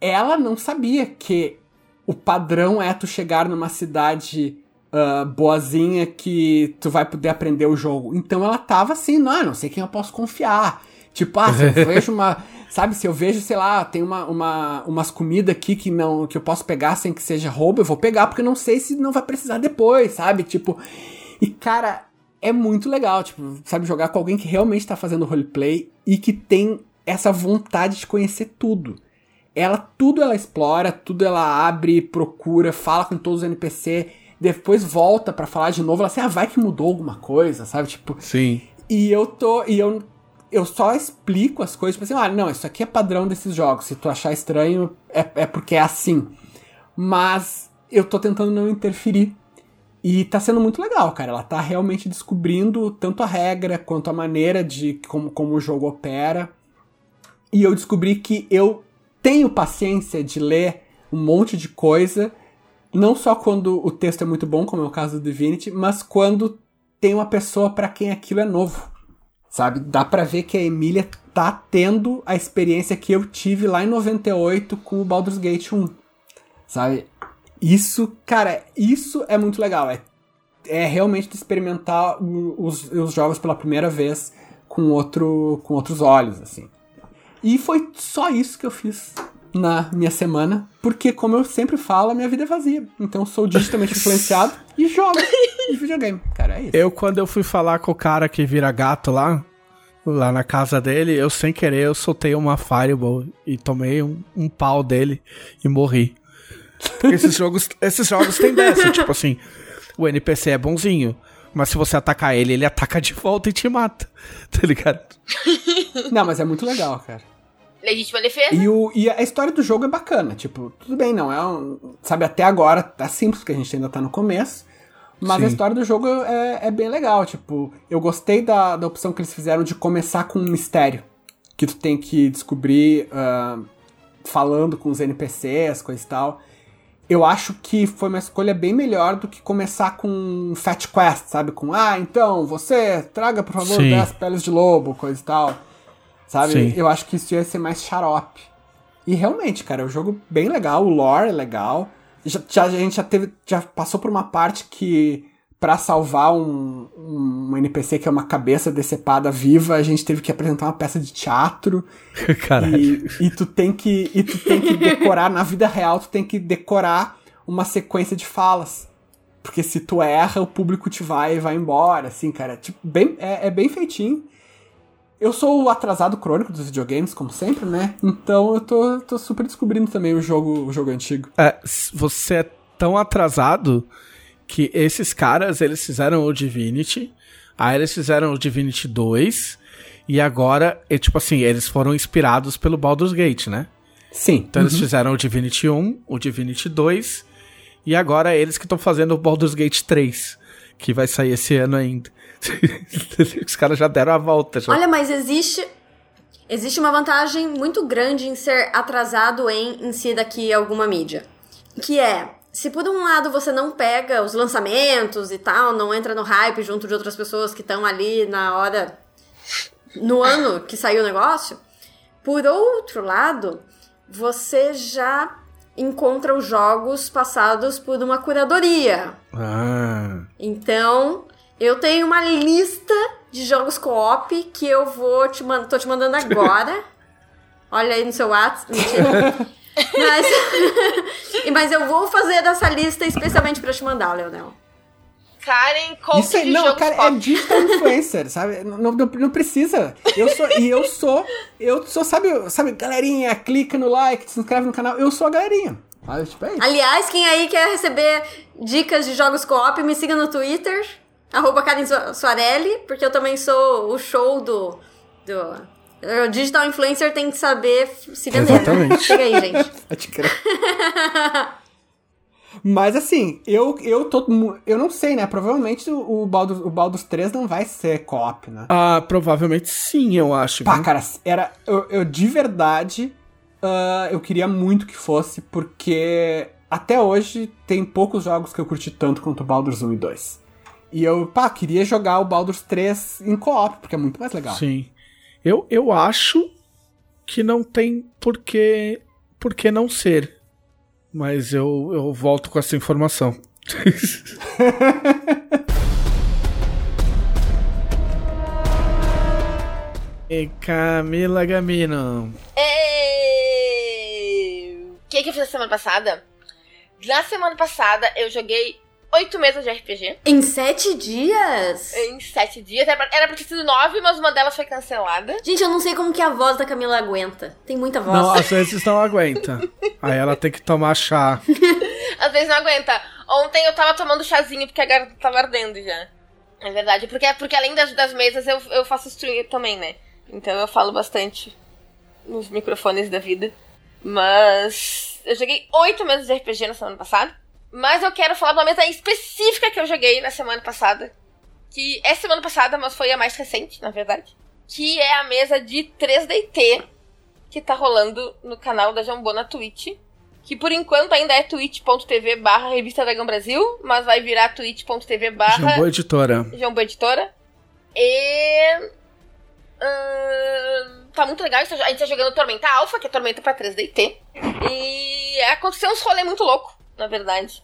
Ela não sabia que o padrão é tu chegar numa cidade ah, boazinha que tu vai poder aprender o jogo. Então ela tava assim, não, não sei quem eu posso confiar. Tipo, ah, se eu [laughs] vejo uma. Sabe, se eu vejo, sei lá, tem uma, uma, umas comidas aqui que não que eu posso pegar sem que seja roubo, eu vou pegar, porque eu não sei se não vai precisar depois, sabe? Tipo. E, cara, é muito legal, tipo, sabe, jogar com alguém que realmente tá fazendo roleplay e que tem essa vontade de conhecer tudo. Ela, tudo ela explora, tudo ela abre, procura, fala com todos os NPC, depois volta pra falar de novo, ela assim, ah, vai que mudou alguma coisa, sabe? Tipo, Sim. e eu tô. E eu, eu só explico as coisas, tipo assim, ah, não, isso aqui é padrão desses jogos. Se tu achar estranho, é, é porque é assim. Mas eu tô tentando não interferir. E tá sendo muito legal, cara. Ela tá realmente descobrindo tanto a regra quanto a maneira de como, como o jogo opera. E eu descobri que eu tenho paciência de ler um monte de coisa, não só quando o texto é muito bom, como é o caso do Divinity, mas quando tem uma pessoa pra quem aquilo é novo. Sabe? Dá pra ver que a Emília tá tendo a experiência que eu tive lá em 98 com o Baldur's Gate 1. Sabe? Isso, cara, isso é muito legal. É, é realmente experimentar os, os jogos pela primeira vez com, outro, com outros olhos, assim. E foi só isso que eu fiz na minha semana, porque, como eu sempre falo, a minha vida é vazia. Então eu sou digitalmente [laughs] influenciado e jogo de videogame. Cara, é isso. Eu, quando eu fui falar com o cara que vira gato lá, lá na casa dele, eu sem querer, eu soltei uma fireball e tomei um, um pau dele e morri. Porque esses jogos, esses jogos têm dessa, tipo assim, o NPC é bonzinho, mas se você atacar ele, ele ataca de volta e te mata, [laughs] tá ligado? Não, mas é muito legal, cara. Legítima defesa. E, o, e a história do jogo é bacana. Tipo, tudo bem, não é um. Sabe, até agora tá simples, porque a gente ainda tá no começo. Mas Sim. a história do jogo é, é bem legal. Tipo, eu gostei da, da opção que eles fizeram de começar com um mistério. Que tu tem que descobrir ah, falando com os NPCs, coisa e tal. Eu acho que foi uma escolha bem melhor do que começar com um Fat Quest, sabe? Com, ah, então, você traga, por favor, Sim. 10 peles de lobo, coisa e tal. Sabe? Sim. Eu acho que isso ia ser mais xarope. E realmente, cara, é um jogo bem legal, o lore é legal. Já, já- a gente já teve. Já passou por uma parte que. Pra salvar um, um NPC que é uma cabeça decepada viva, a gente teve que apresentar uma peça de teatro. [laughs] Caralho. E, e tu tem que. E tu tem que decorar, na vida real, tu tem que decorar uma sequência de falas. Porque se tu erra, o público te vai e vai embora, assim, cara. Tipo, bem, é, é bem feitinho. Eu sou o atrasado crônico dos videogames, como sempre, né? Então eu tô, tô super descobrindo também o jogo, o jogo antigo. É, você é tão atrasado que esses caras, eles fizeram o Divinity, aí eles fizeram o Divinity 2, e agora, é tipo assim, eles foram inspirados pelo Baldur's Gate, né? Sim. Então eles fizeram o Divinity 1, o Divinity 2, e agora é eles que estão fazendo o Baldur's Gate 3, que vai sair esse ano ainda. [laughs] Os caras já deram a volta. Já. Olha, mas existe. Existe uma vantagem muito grande em ser atrasado em, em si daqui alguma mídia. Que é, se por um lado você não pega os lançamentos e tal, não entra no hype junto de outras pessoas que estão ali na hora. no ano que saiu o negócio, por outro lado, você já encontra os jogos passados por uma curadoria. Ah, Então, eu tenho uma lista de jogos co-op que eu vou te mandar. Tô te mandando agora. [laughs] Olha aí no seu WhatsApp. Mentira. [laughs] Mas, [laughs] mas eu vou fazer dessa lista especialmente pra te mandar, Leonel. Karen, conta Isso aí, de não, jogos cara, é digital [laughs] influencer, sabe? Não, não, não precisa. Eu sou, e eu sou, eu sou, sabe, sabe, galerinha, clica no like, se inscreve no canal. Eu sou a galerinha. Sabe? Tipo, é isso. Aliás, quem aí quer receber dicas de jogos co-op, me siga no Twitter, arroba Karen Soarelli, porque eu também sou o show do, do O digital influencer tem que saber se vender. né? Exatamente. Chega aí, gente. [laughs] Pode crer. [laughs] Mas assim, eu, eu tô. Eu não sei, né? Provavelmente o, Baldur's, o Baldur's 3 não vai ser co-op, né? Ah, provavelmente sim, eu acho. Pá, viu? cara, era. Eu, eu de verdade. ah, eu queria muito que fosse, porque até hoje tem poucos jogos que eu curti tanto quanto o Baldur's 1 e 2. E eu, pá, queria jogar o Baldur's 3 em co-op, porque é muito mais legal. Sim. Eu, eu acho que não tem por que, por que não ser. Mas eu, eu volto com essa informação. [laughs] e Camila Gamino. Ei! O que, que eu fiz na semana passada? Na semana passada eu joguei oito meses de RPG Em sete dias? em sete dias. Era pra, era pra ter sido nove, mas uma delas foi cancelada. Gente, eu não sei como que a voz da Camila aguenta. Tem muita voz. Não, às [laughs] vezes não aguenta. Aí ela tem que tomar chá. Às vezes não aguenta. Ontem eu tava tomando chazinho porque a garganta tava ardendo já. É verdade. Porque, porque além das, das mesas eu, eu faço stream também, né? Então eu falo bastante nos microfones da vida. Mas eu joguei oito meses de RPG na semana passada. Mas eu quero falar de uma mesa específica que eu joguei na semana passada. Que é semana passada, mas foi a mais recente, na verdade. Que é a mesa de 3DT que tá rolando no canal da Jambô na Twitch. Que por enquanto ainda é twitch.tv barra Revista Dragão Brasil, mas vai virar twitch.tv barra Jambô Editora. Jambô Editora. E. ahn, tá muito legal. isso, A gente tá jogando Tormenta Alpha, que é Tormenta pra 3DT. E aconteceu uns rolê muito louco, na verdade.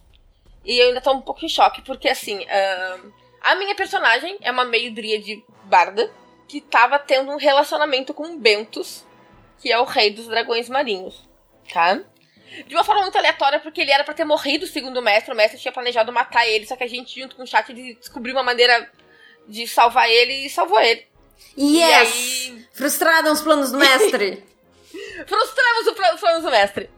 E eu ainda tô um pouco em choque, porque assim. ahn, a minha personagem é uma meio de barda que tava tendo um relacionamento com o Bentos, que é o rei dos dragões marinhos. Tá? De uma forma muito aleatória, porque ele era pra ter morrido, segundo o mestre. O mestre tinha planejado matar ele, só que a gente, junto com o chat, de- descobriu uma maneira de salvar ele e salvou ele. Yes! E aí- Frustrada os planos do mestre. [laughs] Frustramos os planos do mestre.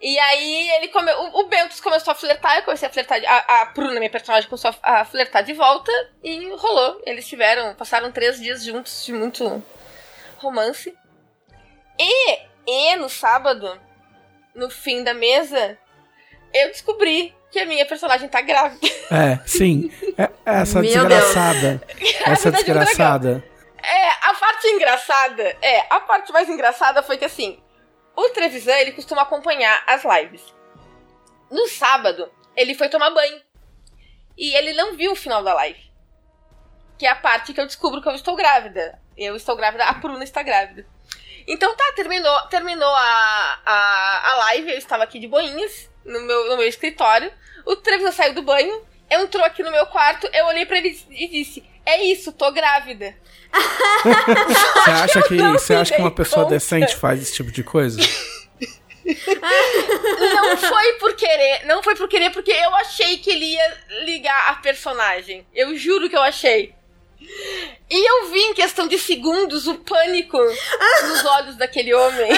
E aí ele come... o, o Bentos começou a flertar, eu comecei a flertar. de- A, a Pruna, minha personagem, começou a, flertar de volta e rolou. Eles tiveram, passaram três dias juntos de muito romance. E, e no sábado, no fim da mesa, eu descobri que a minha personagem tá grávida. [laughs] É, sim. É- essa Meu desgraçada. [laughs] Essa Grávida de um dragão. desgraçada. É, a parte engraçada, é, a parte mais engraçada foi que assim, o Trevisan, ele costuma acompanhar as lives. No sábado, ele foi tomar banho. E ele não viu o final da live. Que é a parte que eu descubro que eu estou grávida. Eu estou grávida, a Pruna está grávida. Então tá, terminou, terminou a, a, a live, eu estava aqui de boinhas, no meu, no meu escritório. O Trevisan saiu do banho, entrou aqui no meu quarto, eu olhei pra ele e disse: É isso, tô grávida. Você acha que, você acha que uma pessoa conta. decente faz esse tipo de coisa? Não foi por querer, não foi por querer, porque eu achei que ele ia ligar a personagem. Eu juro que eu achei. E eu vi em questão de segundos o pânico nos olhos daquele homem.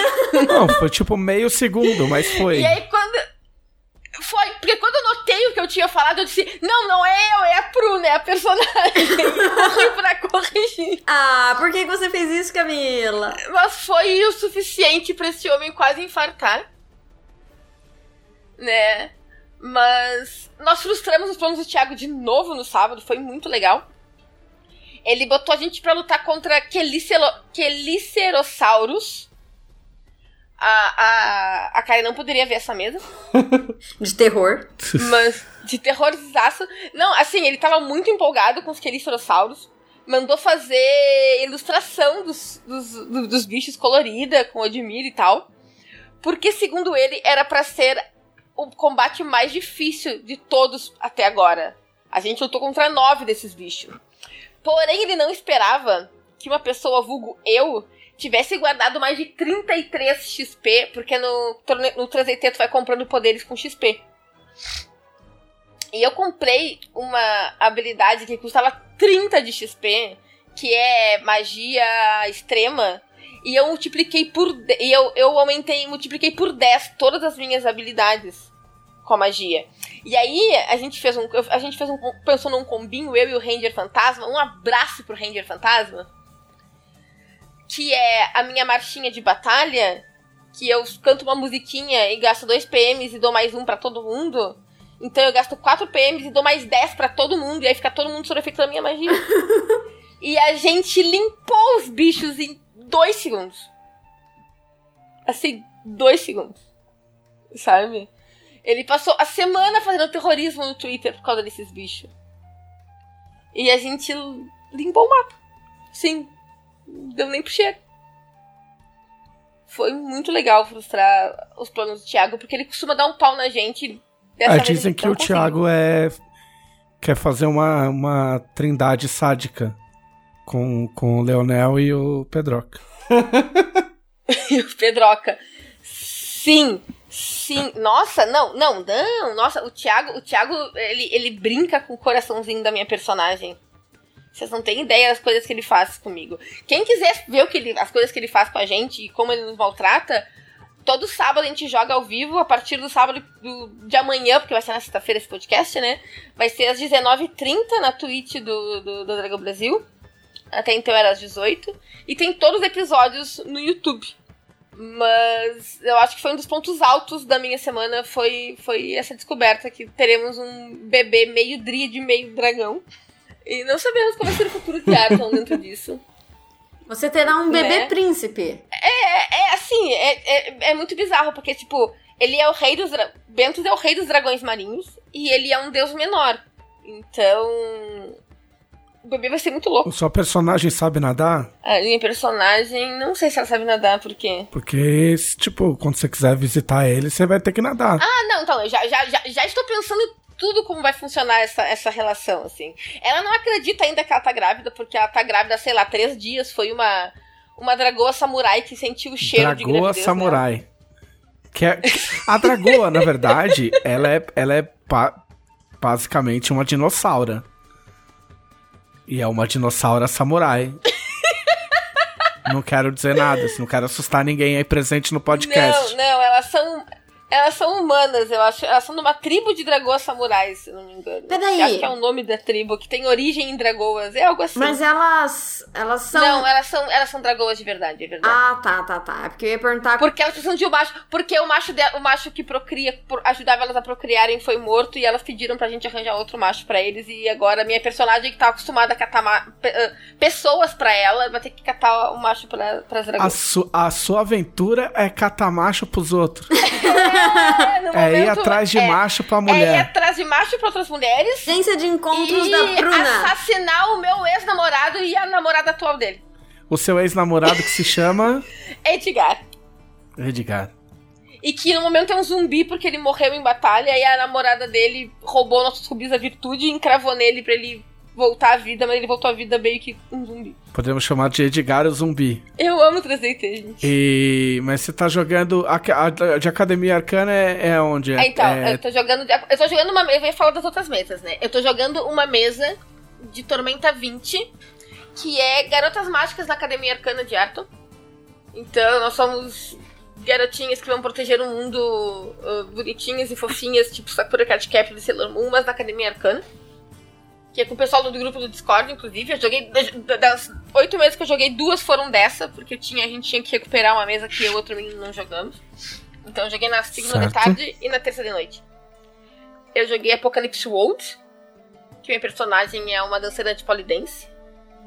Não, foi tipo meio segundo, mas foi. E aí quando. Foi, porque quando eu notei o que eu tinha falado, eu disse: Não, não é eu, é a Pruna, é a personagem. [laughs] Corri pra corrigir. Ah, por que você fez isso, Camila? Mas foi o suficiente pra esse homem quase infartar. Né? Mas nós frustramos os planos do Thiago de novo no sábado, foi muito legal. Ele botou a gente pra lutar contra Quelicerossauros. A, a, a Karen não poderia ver essa mesa. [laughs] De terror. Mas de terrorizaço. Não, assim, ele tava muito empolgado com os quelicerossauros. Mandou fazer ilustração dos, dos, do- dos bichos colorida, com Odmir e tal. Porque, segundo ele, era pra ser o combate mais difícil de todos até agora. A gente lutou contra nove desses bichos. Porém, ele não esperava que uma pessoa, vulgo eu, tivesse guardado mais de 33 XP, porque no, no 3DT tu vai comprando poderes com XP. E eu comprei uma habilidade que custava 30 de XP, que é magia extrema. E eu multipliquei por. E eu, eu aumentei, multipliquei por 10 todas as minhas habilidades com a magia. E aí a gente fez um. A gente fez um. Pensou num combinho, eu e o Ranger Fantasma. Um abraço pro Ranger Fantasma. Que é a minha marchinha de batalha, que eu canto uma musiquinha e gasto 2 PMs e dou mais um para todo mundo. Então eu gasto 4 PMs e dou mais 10 para todo mundo, e aí fica todo mundo sob efeito da minha magia. [laughs] e a gente limpou os bichos em 2 segundos. Assim, 2 segundos. Sabe? Ele passou a semana fazendo terrorismo no Twitter por causa desses bichos. E a gente limpou o mapa. Sim. Deu nem pro cheiro. Foi muito legal frustrar os planos do Thiago, porque ele costuma dar um pau na gente. Ah, dizem que o conseguiu. Thiago é. quer fazer uma, uma trindade sádica com, com o Leonel e o Pedroca. [laughs] e o Pedroca. Sim, sim. Nossa, não, não, não. Nossa, o Thiago, o Thiago ele, ele brinca com o coraçãozinho da minha personagem. Vocês não têm ideia das coisas que ele faz comigo. Quem quiser ver o que ele, as coisas que ele faz com a gente e como ele nos maltrata, todo sábado a gente joga ao vivo, a partir do sábado do, de amanhã, porque vai ser na sexta-feira esse podcast, né? Vai ser às 19h30 na Twitch do, do, do Dragão Brasil. Até então era às 18 E tem todos os episódios no YouTube. Mas eu acho que foi um dos pontos altos da minha semana foi, foi essa descoberta que teremos um bebê meio dríade, meio dragão. E não sabemos como vai ser o futuro de Arton dentro disso. Você terá um bebê né? príncipe. É, é assim, é, é, é, muito bizarro, porque, tipo, ele é o rei dos. Bentos é o rei dos dragões marinhos e ele é um deus menor. Então. O bebê vai ser muito louco. O seu personagem sabe nadar? A minha personagem, não sei se ela sabe nadar, por quê? Porque, tipo, quando você quiser visitar ele, você vai ter que nadar. Ah, não, então, eu já, já, já, já estou pensando tudo como vai funcionar essa, essa relação, assim. Ela não acredita ainda que ela tá grávida, porque ela tá grávida, sei lá, três dias. Foi uma, uma dragoa samurai que sentiu o cheiro dragoa de gravidez. Dragoa samurai. Que é, a dragoa, na verdade, ela é, ela é basicamente uma dinossauro. E é uma dinossauro samurai. não quero dizer nada, não quero assustar ninguém aí presente no podcast. Não, não, elas são elas são humanas, eu acho. Elas são de uma tribo de dragoas samurais, se não me engano. Peraí. Acho que é o nome da tribo, que tem origem em dragoas. É algo assim. Mas elas. Elas são. Não, elas são, elas são dragoas de verdade, é verdade. Ah, tá, tá, tá. É porque eu ia perguntar. Porque elas precisam de um macho. Porque o macho, de, o macho que procria, ajudava elas a procriarem, foi morto e elas pediram pra gente arranjar outro macho pra eles. E agora a minha personagem que tá acostumada a catar ma, pessoas pra ela, vai ter que catar o macho pra, pras dragoas. A, su, a sua aventura é catar macho pros outros. [laughs] [laughs] é, ir atrás de é, macho pra mulher. É ir atrás de macho pra outras mulheres. Agência de encontros da Bruna. assassinar o meu ex-namorado e a namorada atual dele. O seu ex-namorado que se chama... [laughs] Edgar. Edgar. E que no momento é um zumbi porque ele morreu em batalha e a namorada dele roubou nossos rubis da virtude e encravou nele pra ele voltar à vida, mas ele voltou à vida meio que um zumbi. Podemos chamar de Edgar o zumbi. Eu amo 3DT, gente. E... Mas você tá jogando. A, a, de Academia Arcana é, é onde? É, então, é... eu tô jogando. Eu tô jogando uma. Eu ia falar das outras mesas, né? Eu tô jogando uma mesa de Tormenta 20, que é Garotas Mágicas na Academia Arcana de Arton. Então, nós somos garotinhas que vão proteger o mundo uh, bonitinhas e fofinhas, tipo Sakura Card Captor e Sailor Moon, mas na Academia Arcana que é com o pessoal do grupo do Discord, inclusive. Eu joguei. Das oito meses que eu joguei, duas foram dessa, porque tinha, a gente tinha que recuperar uma mesa que eu e outro menino não jogamos. Então eu joguei na segunda certo. de tarde e na terça de noite. Eu joguei Apocalypse World, que minha personagem é uma dançarina de polidense.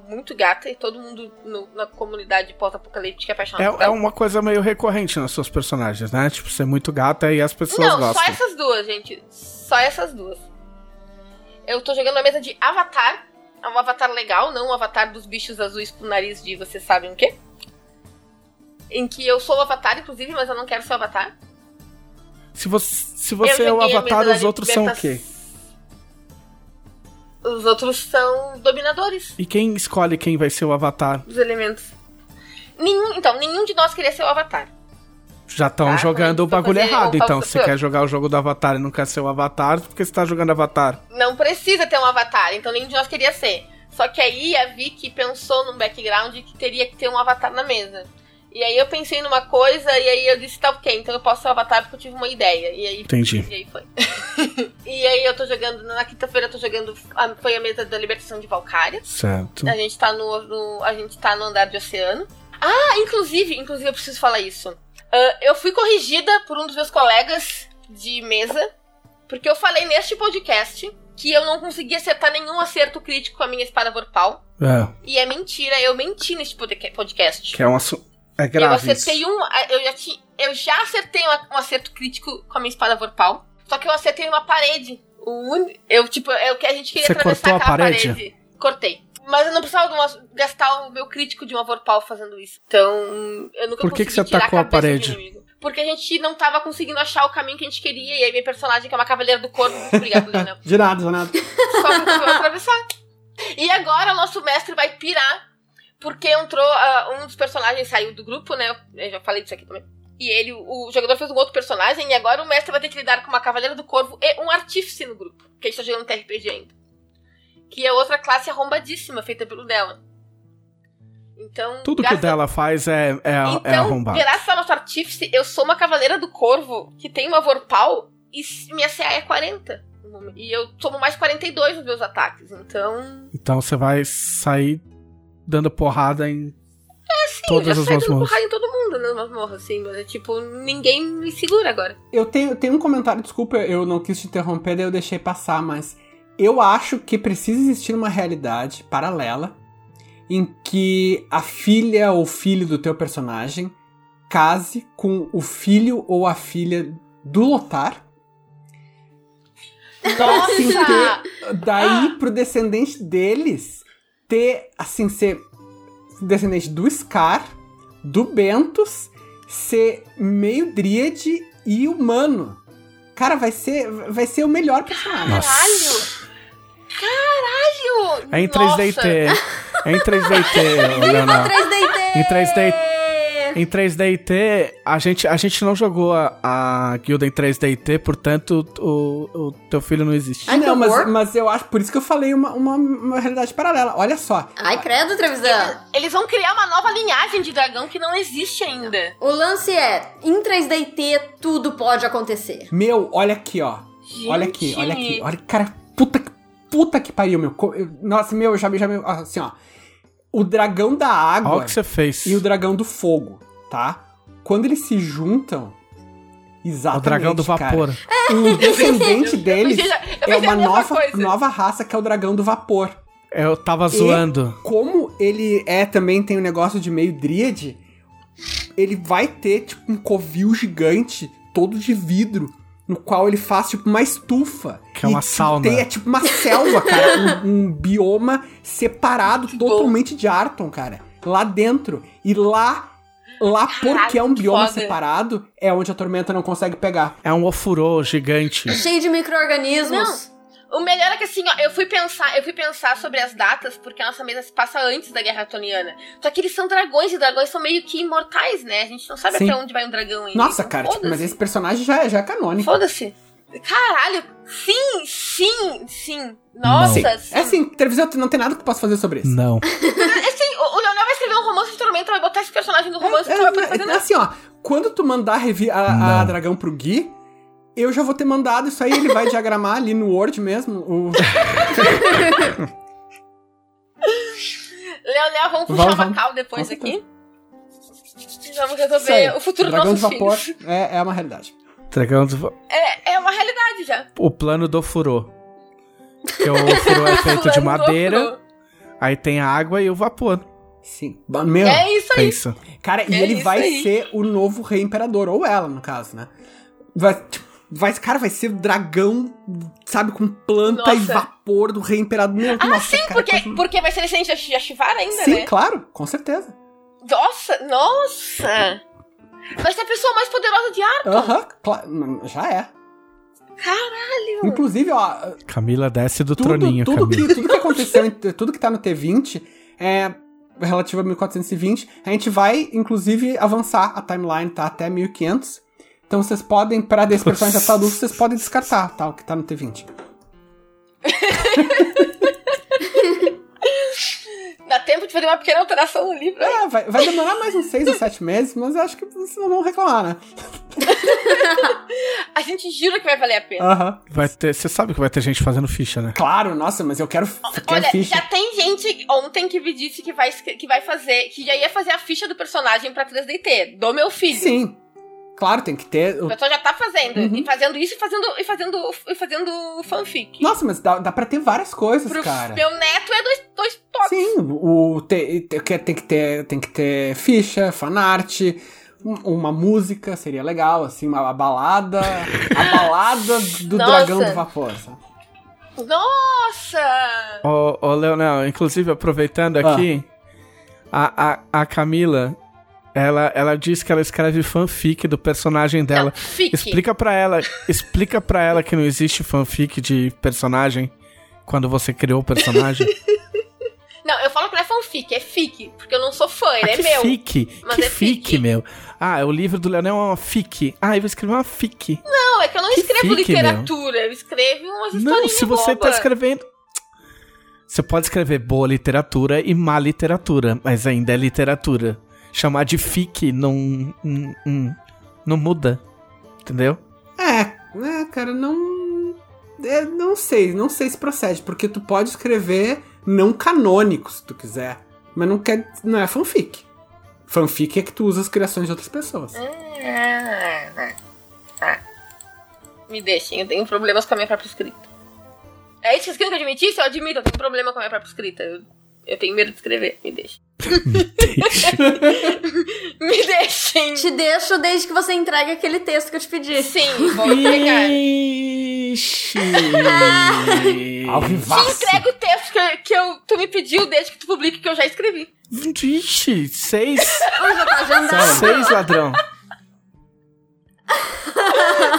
Muito gata, e todo mundo no, na comunidade pós-apocalíptica é apaixonado. É, é uma coisa meio recorrente nas suas personagens, né? Tipo, ser muito gata e as pessoas não, gostam. Não, só essas duas, gente. Só essas duas. Eu tô jogando uma mesa de Avatar. É um avatar legal, não um avatar dos bichos azuis com nariz de vocês sabem o quê? Em que eu sou o avatar, inclusive, mas eu não quero ser o avatar. Se você, se você é o avatar, os outros são o quê? Os outros são dominadores. E quem escolhe quem vai ser o avatar? Os elementos. Nenhum, então, nenhum de nós queria ser o avatar. Já estão tá, jogando o bagulho errado, então. Se você quer jogar o jogo do Avatar e não quer ser o Avatar, por que você tá jogando Avatar? Não precisa ter um Avatar, então nenhum de nós queria ser. Só que aí a Vicky pensou num background que teria que ter um Avatar na mesa. E aí eu pensei numa coisa e aí eu disse, tá ok, então eu posso ser o Avatar porque eu tive uma ideia. E aí, Entendi. E aí foi. [laughs] e aí eu tô jogando, na quinta-feira eu tô jogando, foi a mesa da libertação de Valkyria. Certo. A gente tá no, no, a gente tá no andar de oceano. Ah, inclusive, inclusive eu preciso falar isso. Ah, eu fui corrigida por um dos meus colegas de mesa, porque eu falei neste podcast que eu não consegui acertar nenhum acerto crítico com a minha espada vorpal. É, E é mentira, eu menti neste podca- podcast. que é um assunto. É eu grave isso. acertei um. Eu já, ti- eu já acertei um, um acerto crítico com a minha espada vorpal. Só que eu acertei uma parede. Un- Eu, tipo, é o que a gente queria Você atravessar cortou a aquela parede? Cortei. Mas eu não precisava uma- gastar o meu crítico de uma vorpal fazendo isso. Então, eu nunca Por que consegui que você atacou a do parede? Porque a gente não tava conseguindo achar o caminho que a gente queria. E aí minha personagem, que é uma cavaleira do corvo, obrigada, Leonel. [laughs] De nada, de nada. Só resolveu atravessar. E agora o nosso mestre vai pirar, porque entrou. ah, um dos personagens saiu do grupo, né? Eu já falei disso aqui também. E ele, o jogador fez um outro personagem, e agora o mestre vai ter que lidar com uma Cavaleira do Corvo e um artífice no grupo. Que a gente tá jogando TRPG ainda. Que é outra classe arrombadíssima, feita pelo dela. Então. Tudo que o dela faz é, é, é Então, arrombado. graças ao nosso artífice, eu sou uma Cavaleira do Corvo que tem uma Vorpal e minha CA é 40. no momento. E eu tomo mais 42 nos meus ataques. Então. Então você vai sair dando porrada em todas eu as saio dando porrada em todo mundo nas masmorras, assim, mas é tipo, ninguém me segura agora. Eu tenho, tenho um comentário, desculpa, eu não quis te interromper, daí eu deixei passar, mas eu acho que precisa existir uma realidade paralela em que a filha ou filho do teu personagem case com o filho ou a filha do Lotar. Pra assim ter. Daí pro descendente deles ter, assim, ser descendente do Scar, do Bentos, ser meio dríade e humano. Cara, vai ser, vai ser o melhor personagem. Nossa. Caralho! Caralho! É em Nossa. 3DT. É em 3DT, [laughs] Viva Leonardo. 3DT! Em 3D Em 3DT, a gente, a gente não jogou a, a guilda em 3DT, portanto, o, o teu filho não existe. Ai, não, mas, mas eu acho, por isso que eu falei uma, uma, uma realidade paralela. Olha só. Ai, credo, Trevisan. Eles vão criar uma nova linhagem de dragão que não existe ainda. O lance é, em 3DT tudo pode acontecer. Meu, olha aqui, ó. Olha aqui, Gente. olha aqui. Olha, cara, puta, que- puta que pariu, meu. Eu- Nossa, meu, eu já, já assim, ó. O dragão da água Olha o que você fez. e o dragão do fogo, tá? Quando eles se juntam, O exatamente, dragão do cara, vapor. o [laughs] descendente deles eu é pensei a uma nova, coisa. nova raça que é o dragão do vapor. Eu tava zoando. Como ele é também tem um negócio de meio dríade, ele vai ter tipo um covil gigante todo de vidro, no qual ele faz tipo uma estufa. Que é uma E, tipo, sauna. Tem, é tipo uma selva, cara, um, um bioma separado Que bom. totalmente de Arton, cara, lá dentro. E lá lá porque é um bioma foda. separado, é onde a tormenta não consegue pegar. É um ofurô gigante. Cheio de micro-organismos. O melhor é que assim, ó, eu fui pensar, eu fui pensar sobre as datas, porque a nossa mesa se passa antes da Guerra Toniana. Só que eles são dragões e dragões são meio que imortais, né? A gente não sabe Sim. até onde vai um dragão ainda. Nossa, então cara, tipo, mas esse personagem já, é- já é canônico. Foda-se. Caralho, sim, sim, sim. Nossa, Sim. sim. É assim, televisão não tem nada que eu possa fazer sobre isso. Não. [laughs] Assim, o o Leonel vai escrever um romance de tormenta, vai botar esse personagem no romance e É, tu vai poder fazer é, nada. assim, ó, quando tu mandar a, a Não. Dragão pro Gui, eu já vou ter mandado isso aí, ele vai diagramar ali no Word mesmo. O... [laughs] Leonel, vamos puxar Vamos, uma vamos. cal depois Com aqui. E Vamos aí. resolver o futuro vapor filhos. é, é uma realidade. Dragão do É, é uma realidade já. O plano do ofurô. Que o ofurô é [laughs] feito de madeira, aí tem a água e o vapor. Sim. Meu, É isso aí. Pensa. cara, e é ele isso vai aí. ser o novo rei imperador, ou ela, no caso, né? Vai, tipo, vai, cara, vai ser o dragão, sabe, com planta e Nossa. vapor do rei imperador. Meu, Ah, nossa, sim, cara, porque, porque vai ser descendente da Sh- Shivara ainda, Sim, né? claro, com certeza. Nossa, nossa! Vai ser a pessoa mais poderosa de ar. Aham, cla- já é. Caralho! Inclusive, ó, Camila desce do tudo, troninho, tudo Camila. que, tudo que aconteceu, [laughs] tudo que tá no T20 é relativo a 1420. A gente vai, inclusive, avançar a timeline, tá? Até 1500. Então vocês podem, pra desse personagem já tá adulto, vocês podem descartar, tá? O que tá no T20. [laughs] dá tempo de fazer uma pequena alteração no livro. É, vai, vai demorar mais uns seis ou sete meses, mas eu acho que vocês não vão reclamar, né? [laughs] A gente jura que vai valer a pena. Aham. Vai ter, você sabe que vai ter gente fazendo ficha, né? Claro, nossa, mas eu quero, quero Olha, ficha. já tem gente ontem que me disse que vai, que vai fazer, que já ia fazer a ficha do personagem pra 3DT, do meu filho. Sim. Claro, tem que ter. O pessoal já tá fazendo. Uhum. E fazendo isso e fazendo, e fazendo, e fazendo fanfic. Nossa, mas dá, dá pra ter várias coisas, Pro cara. meu neto é dois, dois toques. Sim, o, te- te- que- tem, que ter, tem que ter ficha, fanart, um- uma música seria legal, assim, uma, balada. A [laughs] balada do Nossa. dragão do vapor, sabe? Nossa! Ô, ô Leonel, inclusive aproveitando aqui, a, a, a Camila, ela, ela diz que ela escreve fanfic do personagem dela. Não. Explica pra ela, explica pra ela que não existe fanfic de personagem quando você criou o personagem. [laughs] Não, eu falo que não é fanfic, é fic. Porque eu não sou fã, ele ah, é meu. fic, mas que é fic, fic. meu. Ah, o livro do Leonel é uma fic. Ah, eu vou escrever uma fic. Não, é que eu não Que escrevo fic, literatura, eu escrevo umas Não, historinhas se você tá boba. escrevendo. Você pode escrever boa literatura e má literatura, mas ainda é literatura. Chamar de fic não. não, não, não muda. Entendeu? É, é, cara, não. é, não sei, não sei se procede, porque tu pode escrever não canônico, se tu quiser. Mas não quer. Não é fanfic. Fanfic é que tu usa as criações de outras pessoas. Ah, ah, ah. Me deixem, eu tenho problemas com a minha própria escrita. É isso que eu admitisse? Eu admito, eu tenho problema com a minha própria escrita. Eu, eu tenho medo de escrever, me. Deixa. [laughs] Me deixem! Te deixo desde que você entregue aquele texto que eu te pedi. Sim, vou entregar. Ixi. [laughs] Ao Te entrego o texto que, que eu, tu me pediu desde que tu publique que eu já escrevi. Ixi, seis. Ô, já tá agendado. Seis, ladrão. [laughs]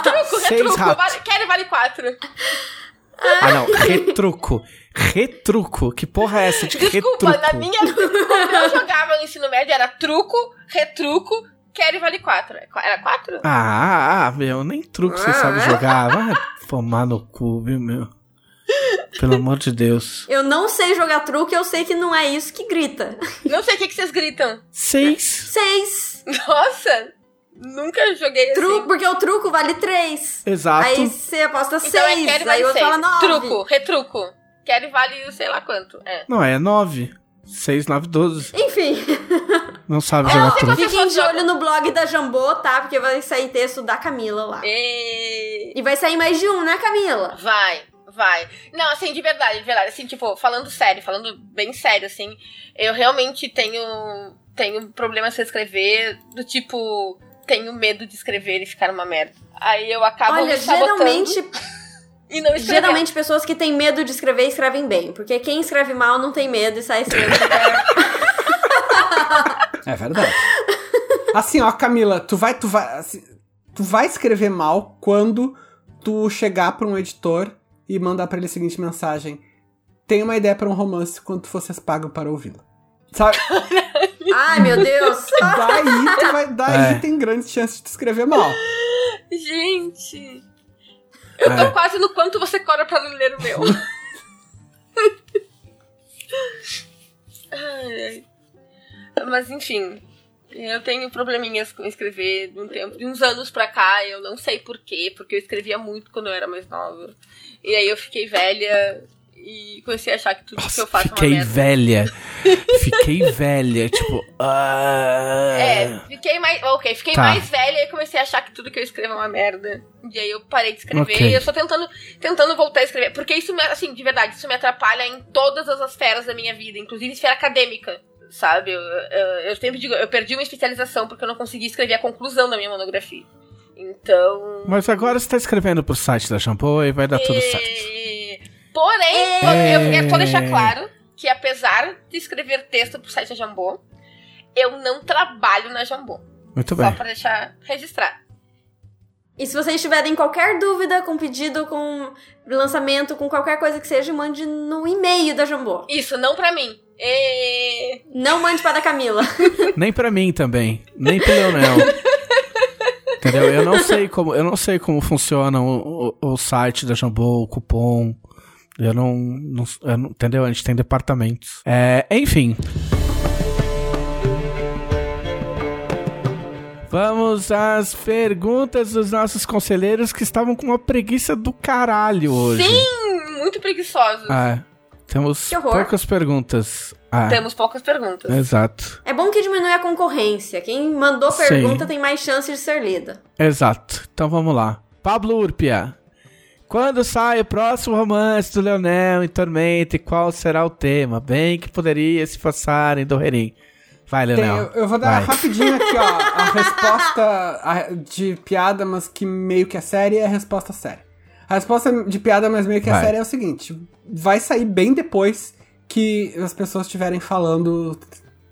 Truco, Seis retruco, vale, quero vale quatro. Ah, não. Retruco. Retruco. Que porra é essa de Desculpa, retruco? na minha. Quando eu jogava no ensino médio era truco, retruco, quero e vale quatro. Era quatro? Ah, ah, meu, nem truco você Ah, sabe é? jogar. Vai tomar no cu, viu, meu? Pelo amor de Deus. Eu não sei jogar truque, eu sei que não é isso que grita. Não sei o que, que vocês gritam. Seis. Seis. Nossa! Nunca joguei assim. Truco, porque o truco vale três. Exato. Aí você aposta Então é seis, quero e aí vale o outro seis. fala nove. Truco, retruco. Quero e vale sei lá quanto. É. Não, é nove. Seis, nove, doze. Enfim, [laughs] Não sabe É, jogar quantas fiquem de olho no blog da Jambô, tá? Porque vai sair texto da Camila lá. E... E vai sair mais de um, né, Camila? Vai, vai. Não, assim, de verdade, de verdade. Assim, tipo, falando sério, falando bem sério, assim, eu realmente tenho, tenho problemas pra escrever, do tipo, tenho medo de escrever e ficar uma merda. Aí eu acabo Olha, me sabotando geralmente, e não escrevendo. geralmente pessoas que têm medo de escrever escrevem bem. Porque quem escreve mal não tem medo e sai escrevendo. É verdade. Assim, ó, Camila, tu vai, tu vai, assim, tu vai escrever mal quando tu chegar pra um editor e mandar pra ele a seguinte mensagem: Tem uma ideia pra um romance quando vocês pagam para ouvi-la. Sabe? [laughs] Ai, meu Deus. Daí, tu vai, daí É. tem grandes chances de tu escrever mal. Gente. Eu tô É. quase no quanto você cobra pra ler o meu. ai, ai. Mas enfim, eu tenho probleminhas com escrever de um tempo, de uns anos pra cá, eu não sei porquê, porque eu escrevia muito quando eu era mais nova. E aí eu fiquei velha e comecei a achar que tudo que Nossa, eu faço é fiquei uma merda. velha. [laughs] Fiquei velha, tipo. ah. É, fiquei mais. Ok, fiquei Tá. mais velha e comecei a achar que tudo que eu escrevo é uma merda. E aí eu parei de escrever Ok. e eu tô tentando, tentando voltar a escrever. Porque isso, me, assim, de verdade, isso me atrapalha em todas as esferas da minha vida, inclusive esfera acadêmica. Sabe? Eu, eu, eu sempre digo, eu perdi uma especialização porque eu não consegui escrever a conclusão da minha monografia. Então. Mas agora você tá escrevendo pro site da Shampoo e vai dar tudo certo. Porém, É. eu quero só deixar claro que apesar de escrever texto pro site da Jambô, eu não trabalho na Jambô. Muito Só bem. pra deixar registrado. E se vocês tiverem qualquer dúvida com pedido, com lançamento, com qualquer coisa que seja, mande no e-mail da Jambô. Isso, não pra mim. E... Não mande para a Camila. [laughs] Nem pra mim também. Nem pro Leonel. Entendeu? Eu não sei como, eu não sei como funciona o, o, o site da Jambô, o cupom. Eu não, não, eu não- Entendeu? A gente tem departamentos. É, enfim. Vamos às perguntas dos nossos conselheiros que estavam com uma preguiça do caralho hoje. Sim, muito preguiçosos. É, temos poucas perguntas. Ah, Temos poucas perguntas. exato. É bom que diminui a concorrência. Quem mandou Sim. pergunta tem mais chance de ser lida. Exato. Então vamos lá. Pablo Urpia. Quando sai o próximo romance do Leonel em Tormenta e qual será o tema? Bem que poderia se passar em Dorrerim. Vai, Tem- Leonel. eu, eu vou dar Vai. rapidinho aqui, ó, a [laughs] resposta de piada, mas que meio que é séria, é a resposta séria. A resposta de piada, mas meio que é Vai. séria, é o seguinte: vai sair bem depois que as pessoas estiverem falando,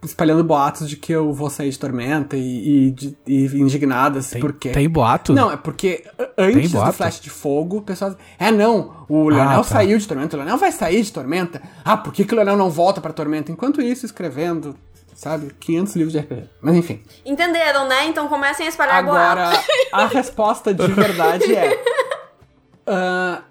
espalhando boatos de que eu vou sair de Tormenta e, e, de- e indignadas, Tem, porque... tem boato? Não, é porque antes do? Flash de Fogo, o pessoal. É, não, o Leonel Ah, tá. saiu de Tormenta, o Leonel vai sair de Tormenta. Ah, por que, que o Leonel não volta pra Tormenta? Enquanto isso, escrevendo, sabe, 500 livros de RPG. Mas enfim. Entenderam, né? Então comecem a espalhar Agora, boatos. a resposta de verdade é. [laughs] ah,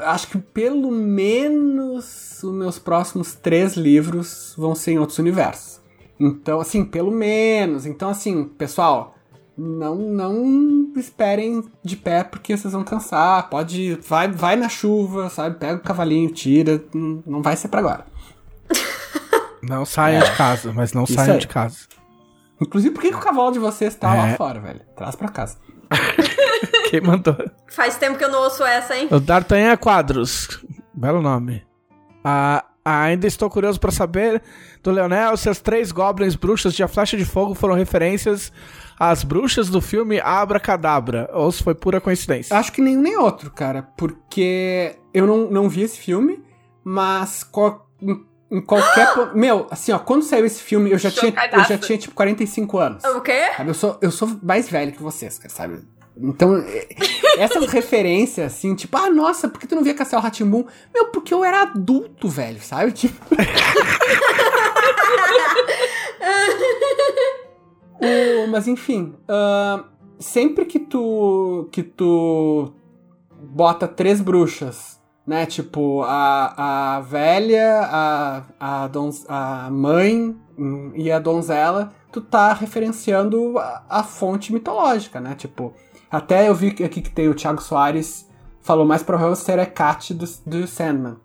acho que pelo menos os meus próximos três livros vão ser em outros universos. Então, assim, pelo menos. Então, assim, pessoal, não não esperem de pé porque vocês vão cansar. Pode. Vai, vai na chuva, sabe? Pega o cavalinho, tira. Não vai ser pra agora. [laughs] Não saiam de casa, mas não Isso saiam aí. de casa. Inclusive, por que, que o cavalo de vocês tá lá É. fora, velho? Traz pra casa. [laughs] [laughs] Quem mandou? Faz tempo que eu não ouço essa, hein? O D'Artagnan Quadros. Belo nome. Ah, ainda estou curioso pra saber do Leonel se as três goblins bruxas de A Flecha de Fogo foram referências às bruxas do filme Abracadabra, ou se foi pura coincidência. Acho que nenhum nem outro, cara. Porque eu não, não vi esse filme, mas qual- em, em qualquer. po- [gasps] Meu, assim, ó, quando saiu esse filme, eu já, tinha, eu já tinha, tipo, 45 anos. O quê? Sabe? Eu sou, eu sou mais velho que vocês, cara, sabe? Então, é- essas [laughs] referências, assim, tipo, ah, nossa, por que tu não via Castelo Ratimbum? Meu, porque eu era adulto, velho, sabe? Tipo. [laughs] O- mas enfim, ahn, sempre que tu que tu bota três bruxas, né? Tipo, a, a velha, a, a, donz, a mãe hum, e a donzela, tu tá referenciando a, a fonte mitológica, né? Tipo, até eu vi aqui que tem o Thiago Soares falou mais provável ser Hecate do, do Sandman.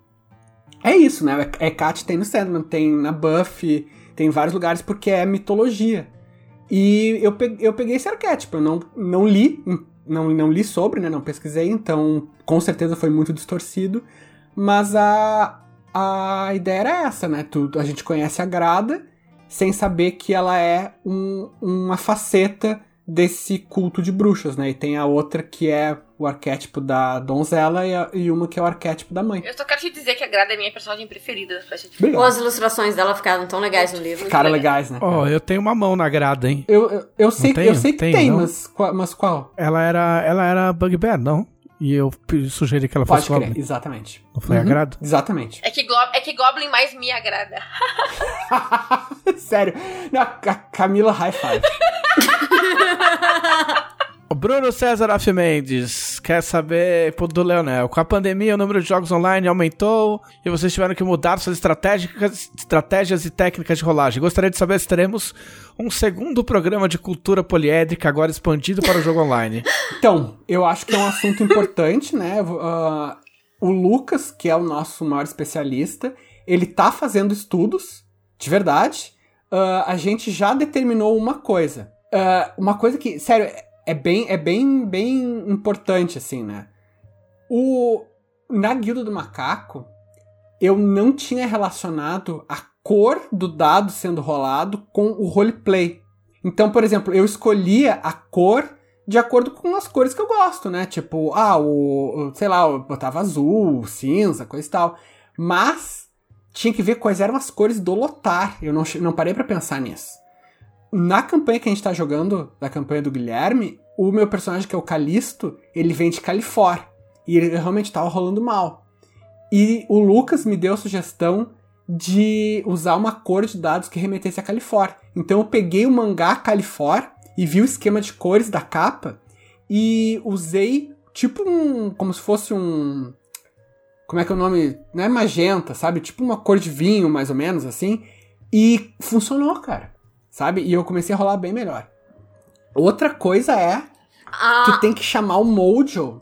É isso, né? Hecate tem no Sandman, tem na Buffy, tem em vários lugares porque é mitologia. E eu peguei, eu peguei esse arquétipo, eu não, não li, não, não li sobre, né? Não pesquisei, então com certeza foi muito distorcido. Mas a, a ideia era essa, né? Tu, a gente conhece a Grada sem saber que ela é um- uma faceta desse culto de bruxas, né? E tem a outra que é o arquétipo da donzela e, a- e uma que é o arquétipo da mãe. Eu só quero te dizer que a Grada é minha personagem preferida de. Ou as ilustrações dela ficaram tão legais no livro. Cara legais, né? Ó, eu tenho uma mão na grada, hein? Eu, eu, eu sei, eu sei que Tem, tem, não? mas, qual- mas qual? Ela era, ela era Bugbear, não? E eu sugeri que ela Pode fosse crer, Goblin. exatamente. Não foi a Uhum, grada? Exatamente. É que, é que Goblin mais me agrada. [laughs] Sério. Não, Camila High Five. [laughs] O [laughs] Bruno César F. Mendes quer saber do Leonel. Com a pandemia, o número de jogos online aumentou e vocês tiveram que mudar suas estratégias, estratégias e técnicas de rolagem. Gostaria de saber se teremos um segundo programa de cultura poliédrica agora expandido para o jogo online. [laughs] Então, eu acho que é um assunto importante, né? Ah, o Lucas, que é o nosso maior especialista, ele tá fazendo estudos, de verdade. Ah, a gente já determinou uma coisa. Ah, uma coisa que, sério, é bem, é bem, bem importante, assim, né? O, na Guilda do Macaco, eu não tinha relacionado a cor do dado sendo rolado com o roleplay. Então, por exemplo, eu escolhia a cor de acordo com as cores que eu gosto, né? Tipo, ah, o, sei lá, eu botava azul, cinza, coisa e tal. Mas tinha que ver quais eram as cores do lotar. Eu não, não parei pra pensar nisso. Na campanha que a gente tá jogando, da campanha do Guilherme, o meu personagem, que é o Calisto, ele vem de Califor. E ele realmente tava rolando mal. E o Lucas me deu a sugestão de usar uma cor de dados que remetesse a Califor. Então eu peguei o mangá Califor e vi o esquema de cores da capa e usei tipo um. como se fosse um. como é que é o nome? Não é magenta, sabe? Tipo uma cor de vinho, mais ou menos, assim. E funcionou, cara. Sabe? E eu comecei a rolar bem melhor. Outra coisa é. Ah, Tu tem que chamar o Mojo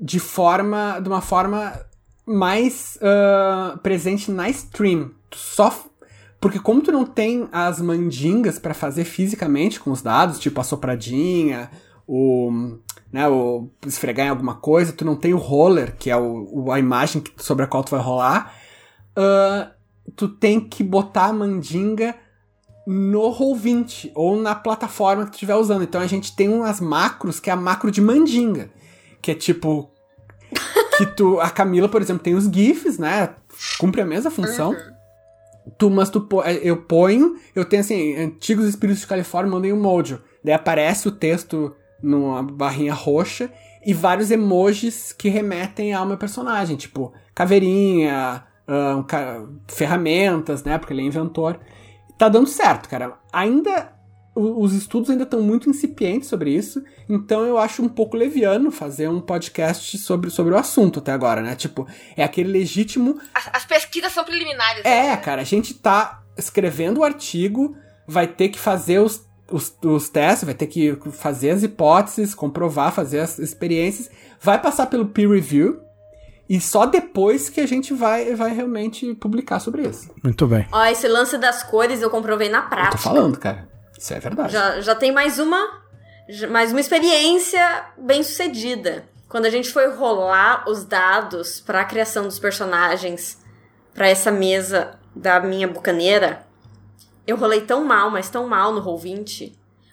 de forma. de uma forma mais ah, presente na stream. Tu só. Porque como tu não tem as mandingas pra fazer fisicamente com os dados, tipo a sopradinha, o. Né, o esfregar em alguma coisa, tu não tem o roller, que é o, a imagem sobre a qual tu vai rolar. ah, tu tem que botar a mandinga no Roll20 ou na plataforma que tu estiver usando. Então a gente tem umas macros que é a macro de mandinga, que é tipo [laughs] que tu a Camila, por exemplo, tem os gifs, né? Cumpre a mesma função. Tu, mas tu pô- eu ponho, eu tenho assim, antigos espíritos de Califórnia mandem um mojo. Daí aparece o texto numa barrinha roxa e vários emojis que remetem ao meu personagem, tipo caveirinha, ahn, ca- ferramentas, né? Porque ele é inventor. Tá dando certo, cara. Ainda os estudos ainda estão muito incipientes sobre isso, então eu acho um pouco leviano fazer um podcast sobre, sobre o assunto até agora, né? Tipo, é aquele legítimo As, as pesquisas são preliminares. é, né? cara, a gente tá escrevendo o artigo, vai ter que fazer os, os, os testes, vai ter que fazer as hipóteses, comprovar, fazer as experiências, vai passar pelo peer review, e só depois que a gente vai, vai realmente publicar sobre isso. Muito bem. ó, esse lance das cores eu comprovei na Eu tô prática. falando, cara. Isso é verdade. Já, já tem mais uma, mais uma experiência bem sucedida. Quando a gente foi rolar os dados para a criação dos personagens para essa mesa da minha bucaneira, eu rolei tão mal, mas tão mal no Roll20.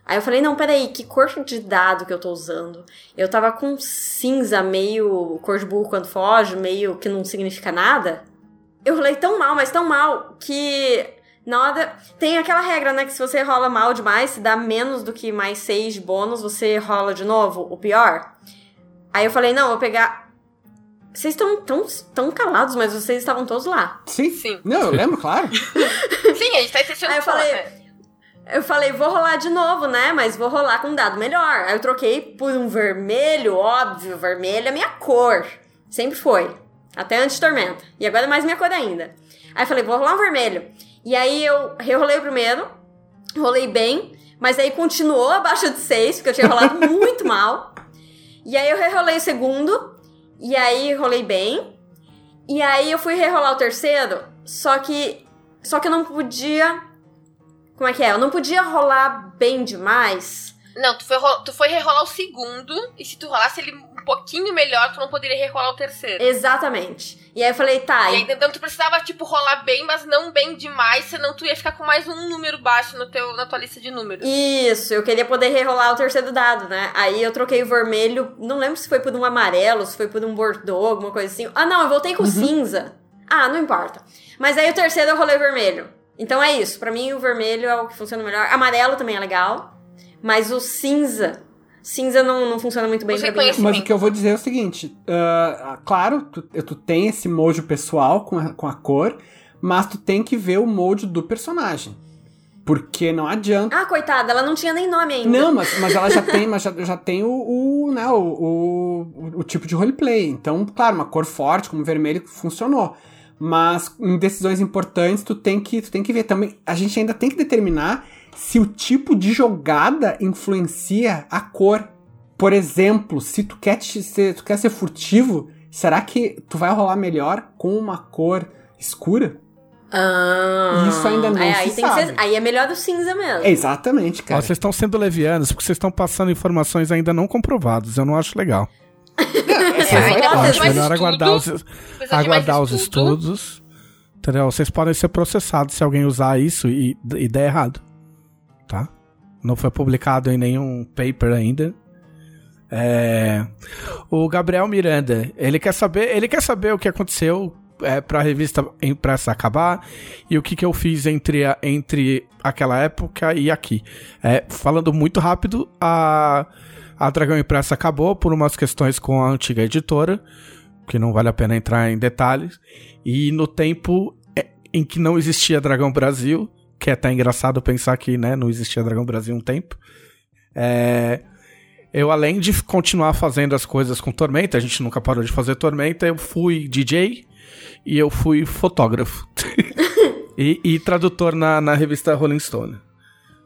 Aí eu falei, não, peraí, que cor de dado que eu tô usando? Eu tava com cinza, meio cor de burro quando foge, meio que não significa nada. Eu rolei tão mal, mas tão mal, que na hora. Tem aquela regra, né? Que se você rola mal demais, se dá menos do que mais 6 de bônus, você rola de novo, o pior. Aí eu falei, não, vou pegar. Vocês estão tão, tão calados, mas vocês estavam todos lá. Sim? Sim. Não, eu lembro, claro. [laughs] Sim, a gente tá intencionando Aí eu falei, eu falei, vou rolar de novo, né? Mas vou rolar com um dado melhor. Aí eu troquei por um vermelho, óbvio, vermelho é minha cor. Sempre foi. Até antes de tormenta. E agora é mais minha cor ainda. Aí eu falei, vou rolar um vermelho. E aí eu rerolei o primeiro, rolei bem, mas aí continuou abaixo de 6, porque eu tinha rolado [laughs] muito mal. E aí eu rerolei o segundo, e aí rolei bem. E aí eu fui rerolar o terceiro, só que só que eu não podia como é que é? Eu não podia rolar bem demais. Não, tu foi, tu foi rerolar o segundo, e se tu rolasse ele um pouquinho melhor, tu não poderia rerolar o terceiro. Exatamente. E aí eu falei, tá, E aí, então tu precisava, tipo, rolar bem, mas não bem demais, senão tu ia ficar com mais um número baixo no teu, na tua lista de números. isso, eu queria poder rerolar o terceiro dado, né? Aí eu troquei o vermelho, não lembro se foi por um amarelo, se foi por um bordô, alguma coisa assim. Ah, não, eu voltei com cinza. Ah, não importa. Mas aí o terceiro eu rolei vermelho. Então é isso, pra mim o vermelho é o que funciona melhor. Amarelo também é legal, mas o cinza, cinza não, não funciona muito bem pra mim. Mas o que eu vou dizer é o seguinte: ah, claro, tu, tu tem esse mojo pessoal com a, com a cor, mas tu tem que ver o mojo do personagem. Porque não adianta. Ah, coitada, ela não tinha nem nome ainda. Não, mas, mas ela já tem, mas já, já tem o, o, né, o, o, o tipo de roleplay. Então, claro, uma cor forte, como vermelho, funcionou. Mas em decisões importantes, tu tem que, tu tem que ver também. A gente ainda tem que determinar se o tipo de jogada influencia a cor. Por exemplo, se tu quer, te- ser, tu quer ser furtivo, será que tu vai rolar melhor com uma cor escura? Ah, Isso ainda não é, se aí tem que sabe. ser- aí é melhor do cinza mesmo. Exatamente, Ó, cara. vocês estão sendo levianos porque vocês estão passando informações ainda não comprovadas. Eu não acho legal. [laughs] Essa É, foi ainda a precisa parte. de mais melhor estudo, aguardar os, mais aguardar os estudo. estudos. Entendeu? Vocês podem ser processados se alguém usar isso e, e der errado. Tá? Não foi publicado em nenhum paper ainda. É, o Gabriel Miranda, ele quer saber, ele quer saber o que aconteceu é, para a revista impressa acabar e o que, que eu fiz entre, a- entre aquela época e aqui. É, falando muito rápido, a, a Dragão Impressa acabou por umas questões com a antiga editora, que não vale a pena entrar em detalhes. E no tempo é, em que não existia Dragão Brasil, que é até engraçado pensar que né, não existia Dragão Brasil um tempo. É, eu, além de continuar fazendo as coisas com Tormenta, a gente nunca parou de fazer Tormenta, eu fui DJ e eu fui fotógrafo. [laughs] e, e tradutor na, na revista Rolling Stone.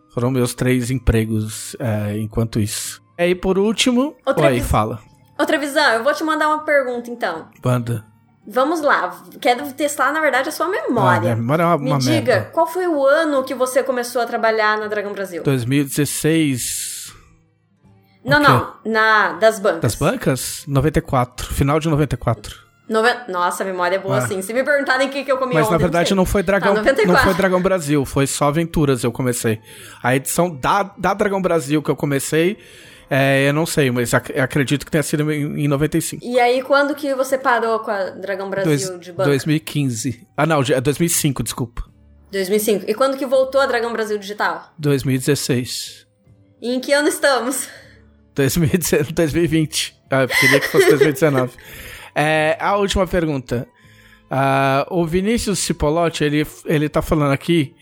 Foram meus três empregos é, enquanto isso. E aí, por último. Outra Oi, vis- fala. Outra visão, eu vou te mandar uma pergunta então. Banda. Vamos lá, quero testar, na verdade, a sua Ah, memória. minha memória é uma, Me uma diga, merda. qual foi o ano que você começou a trabalhar na Dragão Brasil? 2016. Não, não, na das bancas. Das bancas? 94. Final de 94. Nove- Nossa, a memória é boa Ah. assim. Se me perguntarem o que, que eu comi Mas ontem, na verdade sei. não foi Dragão, Ah, 94. não foi Dragão Brasil, foi só Aventuras eu comecei. A edição da, da Dragão Brasil que eu comecei, é, eu não sei, mas ac- acredito que tenha sido em, em 95. E aí, quando que você parou com a Dragão Brasil Dois- de banca? 2015. Ah, não, de- é 2005, desculpa. 2005. E quando que voltou a Dragão Brasil Digital? 2016. E em que ano estamos? 2019, 2020. [laughs] Ah, eu queria que fosse 2019. [laughs] É, a última pergunta. Ah, o Vinícius Cipolotti, ele, ele tá falando aqui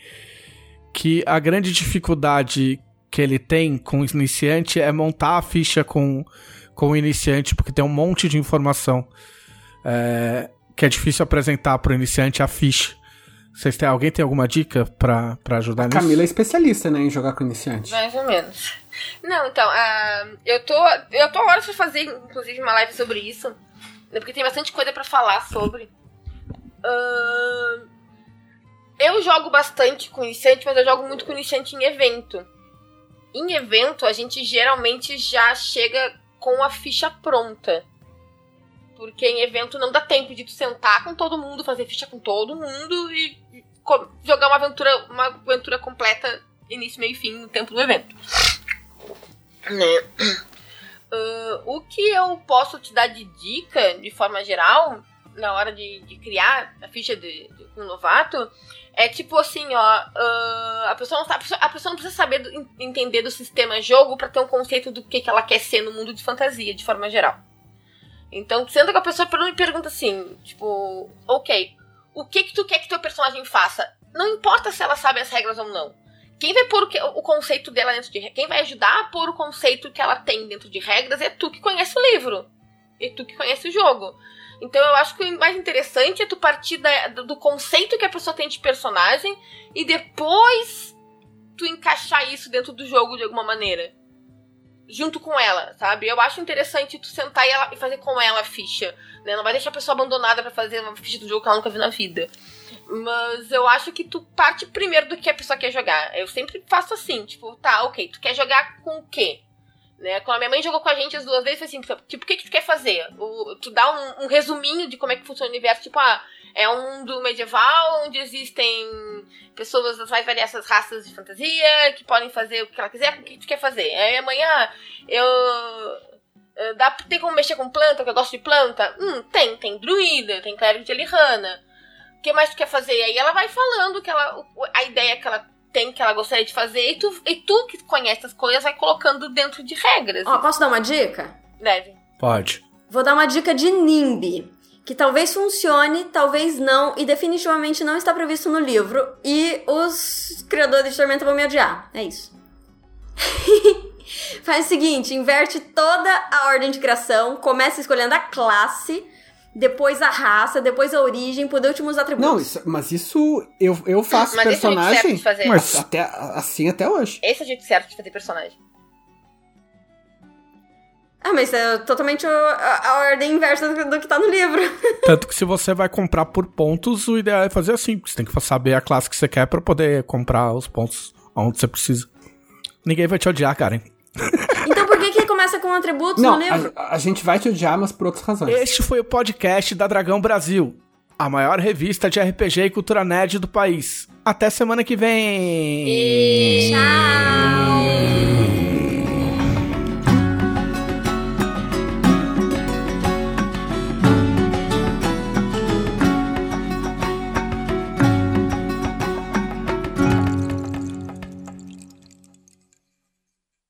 que a grande dificuldade que ele tem com o iniciante é montar a ficha com, com o iniciante, porque tem um monte de informação é, que é difícil apresentar pro iniciante a ficha. Vocês têm, alguém tem alguma dica pra, pra ajudar nisso? Camila é especialista, né, em jogar com iniciante. Mais ou menos. Não, então, ah, eu tô. Eu tô agora pra fazer, inclusive, uma live sobre isso. Porque tem bastante coisa pra falar sobre. Ah, eu jogo bastante com iniciante, mas eu jogo muito com iniciante em evento. Em evento, a gente geralmente já chega com a ficha pronta. Porque em evento não dá tempo de tu sentar com todo mundo, fazer ficha com todo mundo e jogar uma aventura, uma aventura completa, início, meio e fim, no tempo do evento. Ah, o que eu posso te dar de dica, de forma geral, na hora de, de criar a ficha de, de um novato, é tipo assim, ó, ah, a, pessoa não, tá- a, pessoa, a pessoa não precisa saber, do- en- entender do sistema jogo pra ter um conceito do que, que ela quer ser no mundo de fantasia, de forma geral. Então, senta com a pessoa e pergunta assim, tipo, ok, o que que tu quer que teu personagem faça? Não importa se ela sabe as regras ou não. Quem vai pôr o, que- o conceito dela dentro de Quem vai ajudar a pôr o conceito que ela tem dentro de regras é tu que conhece o livro. E tu que conhece o jogo. Então eu acho que o mais interessante é tu partir da- do conceito que a pessoa tem de personagem e depois tu encaixar isso dentro do jogo de alguma maneira. Junto com ela, sabe? Eu acho interessante tu sentar e, ela- e fazer com ela a ficha. Né? Não vai deixar a pessoa abandonada pra fazer uma ficha do jogo que ela nunca viu na vida. Mas eu acho que tu parte primeiro do que a pessoa quer jogar. Eu sempre faço assim, tipo, tá, ok, tu quer jogar com o quê? Né? Quando a minha mãe jogou com a gente as duas vezes, foi assim, tipo, o que, que tu quer fazer? O, tu dá um, um resuminho de como é que funciona o universo, tipo, ah, é um mundo medieval onde existem pessoas das mais variadas raças de fantasia que podem fazer o que ela quiser, o que tu quer fazer? Aí amanhã eu. eh, Dá, tem como mexer com planta, que eu gosto de planta? Hum, tem, tem druida, tem clérigo de Elihana. O que mais tu quer fazer? E aí ela vai falando que ela, a ideia que ela tem, que ela gostaria de fazer, e tu, e tu que conhece as coisas vai colocando dentro de regras. Ó, posso dar uma dica? Deve. Pode. Vou dar uma dica de NIMBY, que talvez funcione, talvez não, e definitivamente não está previsto no livro. E os criadores de Tormenta vão me odiar. É isso. [laughs] Faz o seguinte, inverte toda a ordem de criação, começa escolhendo a classe, depois a raça, depois a origem, por último os atributos. Não, isso- mas isso eu, eu faço Mas esse é o jeito certo personagem de fazer. Mas- até, assim até hoje. Esse é o jeito certo de fazer personagem. Ah, mas é totalmente o- a, a ordem inversa do, do que tá no livro. [laughs] Tanto que se você vai comprar por pontos, o ideal é fazer assim. porque Você tem que saber a classe que você quer pra poder comprar os pontos onde você precisa. Ninguém vai te odiar, Karen. [laughs] com atributos Não, no livro? a, a gente vai te odiar, mas por outras razões. Este foi o podcast da Dragão Brasil, a maior revista de RPG e cultura nerd do país. Até semana que vem. Tchau!